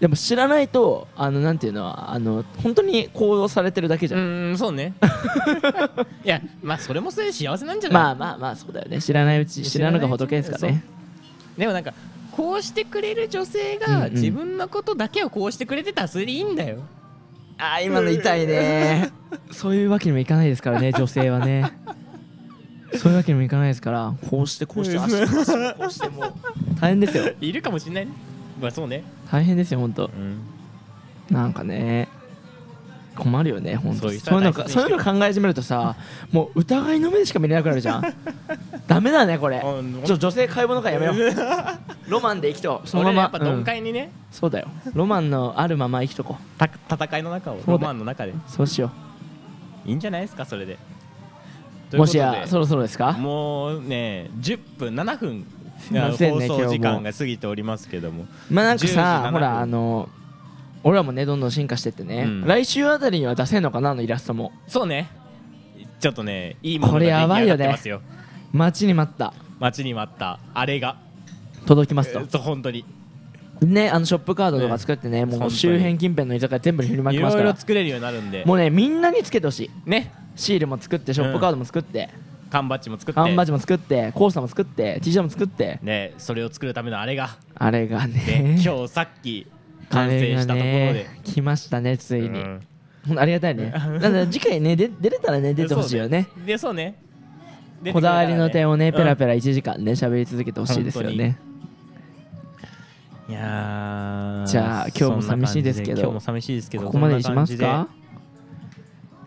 でも知らないとあのなんていうのはあの本当に行動されてるだけじうゃん、んそうね。いやまあそれもそれで幸せなんじゃない？まあまあまあそうだよね。知らないうち知らぬが仏ですからね。でもなんかこうしてくれる女性うんうん。が自分のことだけをこうしてくれてたらそれでいいんだよ。あー今の痛いね。そういうわけにもいかないですからね女性はね。そういうわけにもいかないですからこうしてこうして足も足もこうしてもう大変ですよ。いるかもしれないねまあそうね。大変ですよ本当。うん。なんかね困るよね本当。そういう人そういうのは大切にしてかそういうの考え始めるとさもう疑いの目でしか見れなくなるじゃん。ダメだねこれ。うんちょ女性解剖の会やめよう。ロマンで生きとそのまま。やっぱうん。鈍感にね、そうだよ。ロマンのあるまま生きとこう。た戦いの中をロマンの中で。そうしよいいんじゃないですかそれで。うもしやとそろそろですか？もうね10分7分すいませんね放送時今日も。間が過ぎておりますけども。まあなんか10時7分。さほらあの俺らもねどんどん進化してってね、うん。来週あたりには出せんのかなあのイラストも。そうね。ちょっとねいいものこれが出来上やばいよね。がってますよ。待ちに待った。待ちに待った。あれが。届きますとえー本当に。ねあのショップカードとか作ってねもう周辺近辺の居酒屋全部に振りまいろいきますから。ろ作れるようになるんで。もうねみんなにつけてほしい。ね。シールも作ってショップカードも作って、缶バッジも作って。缶バッジも作ってコースターも作って T シャツも作って。ねそれを作るためのあれが。あれがでね今日さっきあ完成したところで。ね来ましたねついに、うん。ありがたいね。だから次回ねで出れたらね 出てほしいよね。でそうね。でこだわりの点をねペラペペラ1時間ね喋り続けてほしいですよね。いやー。じゃあ今日も寂しいですけど。今日も寂しいですけどここまでにしますか？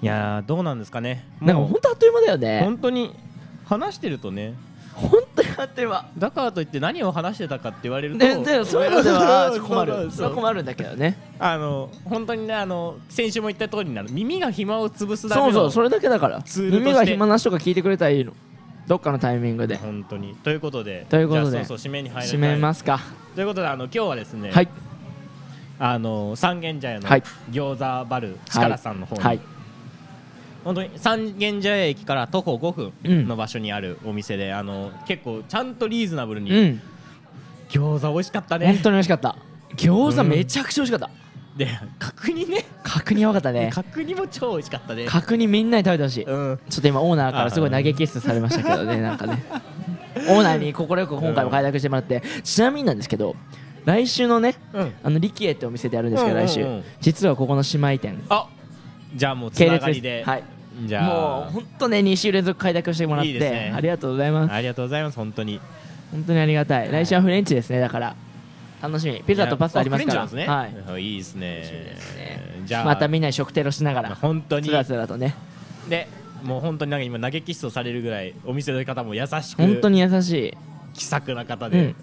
いやーどうなんですかね。なんかもうほんとあっという間だよね。本当に話してるとね。ほんとに。あっという間だからといって何を話してたかって言われるとででそういうのではそう困るそれは困るんだけどね。あの本当にねあの先週も言った通りになる。耳が暇を潰すためのそうそうそれだけだから。耳が暇な人が聞いてくれたらいいの。どっかのタイミングで。本当に。ということでということでじゃあそうそう締めに入締めますか。ということであの今日はですね、はい。あの三軒茶屋のはい。餃子バル力さんの方に、はい本当に三軒茶屋駅から徒歩5うん。分の場所にあるお店で、あの結構ちゃんとリーズナブルに、うん。餃子美味しかった本ね当に美味しかった。餃子うん。めちゃくちゃ美味しかった。で角煮ね。角煮やばかったね。角煮も超美味しかったね。角煮みんなに食べてほしい。うん。ちょっと今オーナーからすごい投げキッスされましたけどね なんかね。オーナーに快く今回も快諾してもらって。ちなみになんですけど来週のねうん。あのリキエってお店でやるんですけどうんうんうん。来週。実はここの姉妹店。あじゃあもうつながりで。す。はい。じゃあ。もう本当ね2週連続快諾してもらっていいですね。ありがとうございます。ありがとうございます本当に。本当にありがたい。来週はフレンチですねだから。楽しみ。ピザとパスタありますから。フレンチなんですね。はい。いいですね。じゃあ。またみんなに食テロしながら。本当に。つらつらとね。でもう本当になんか今投げキッスをされるぐらいお店の方も優しく。本当に優しい。気さくな方で、うん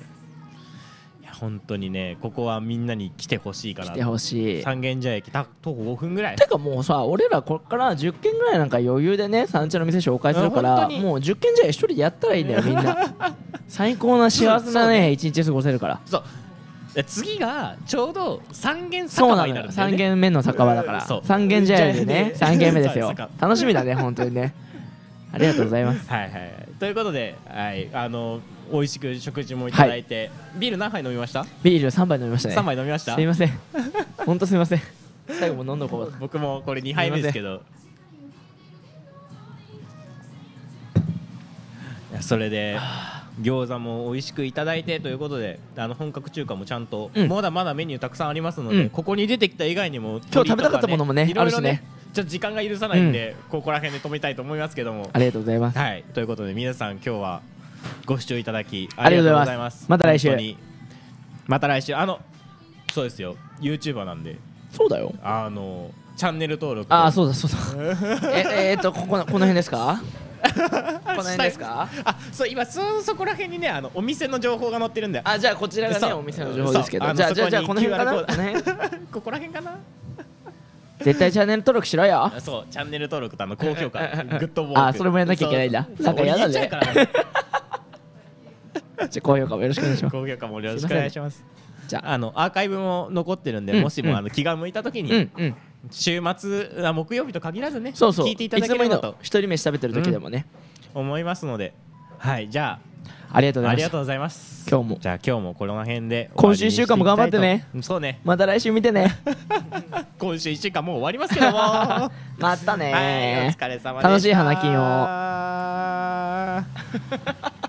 本当にねここはみんなに来てほしいかな来てほしい。三軒茶屋駅た徒歩5分ぐらい。てかもうさ俺らこっから10軒ぐらいなんか余裕でね三茶の店紹介するからもう10軒じゃ一人でやったらいいんだよみんな。最高な幸せなね一日過ごせるから。そう。で次がちょうど三軒酒場そうなのよになるんだよね。3軒目の酒場だから。うんそう。3軒茶屋でね茶屋で。3軒目ですよ。楽しみだね本当にね。ありがとうございます。はいはいはい。ということで、はい、あの美味しく食事もいただいて、ビール何杯飲みました、ビール3杯飲みましたね。三杯飲みました？すいません。本当すいません。最後も飲んどこう。僕もこれ2杯目ですけど。それで餃子も美味しくいただいてということであの本格中華もちゃんと、うん。まだまだメニューたくさんありますので、うん。ここに出てきた以外にも今日食べたかったものもねいろいろあるしね。ちょっと時間が許さないんで、ここら辺で止めたいと思いますけども。ありがとうございます。はい。ということで皆さん今日はご視聴いただきありがとうございます。また来週。また来週。あのそうですよ。YouTuber なんで。そうだよ。あのチャンネル登録。ああそうだそうだ。ええーっとここのこの辺ですか？この辺ですか？あそう今そそこら辺にねあのお店の情報が載ってるんだよあじゃあこちらがねお店の情報ですけど。じゃあじゃあじゃこの辺かな？この辺？ここら辺かな？絶対チャンネル登録しろよ。あそうチャンネル登録とあの高評価グッドボール。あそれもやんなきゃいけないんだ。なんかやだね じゃあ高評価もよろしくお願いします。高評価もよろしくお願いします。じゃあ。あのアーカイブも残ってるんで、うんもしも、うん。あの気が向いた時に、うんうん。週末あ木曜日と限らずねそうそう。聞いていただければと。一人飯食べてる時でもね。思いますので、はいじゃあ。りがとうございます。あありがとうございます。今日も。じゃあ今日もこの辺で今週一週間も頑張ってね。そうね。また来週見てね。今週1週間もう終わりますけども。は またねいお疲れ様でした。楽しい花金をを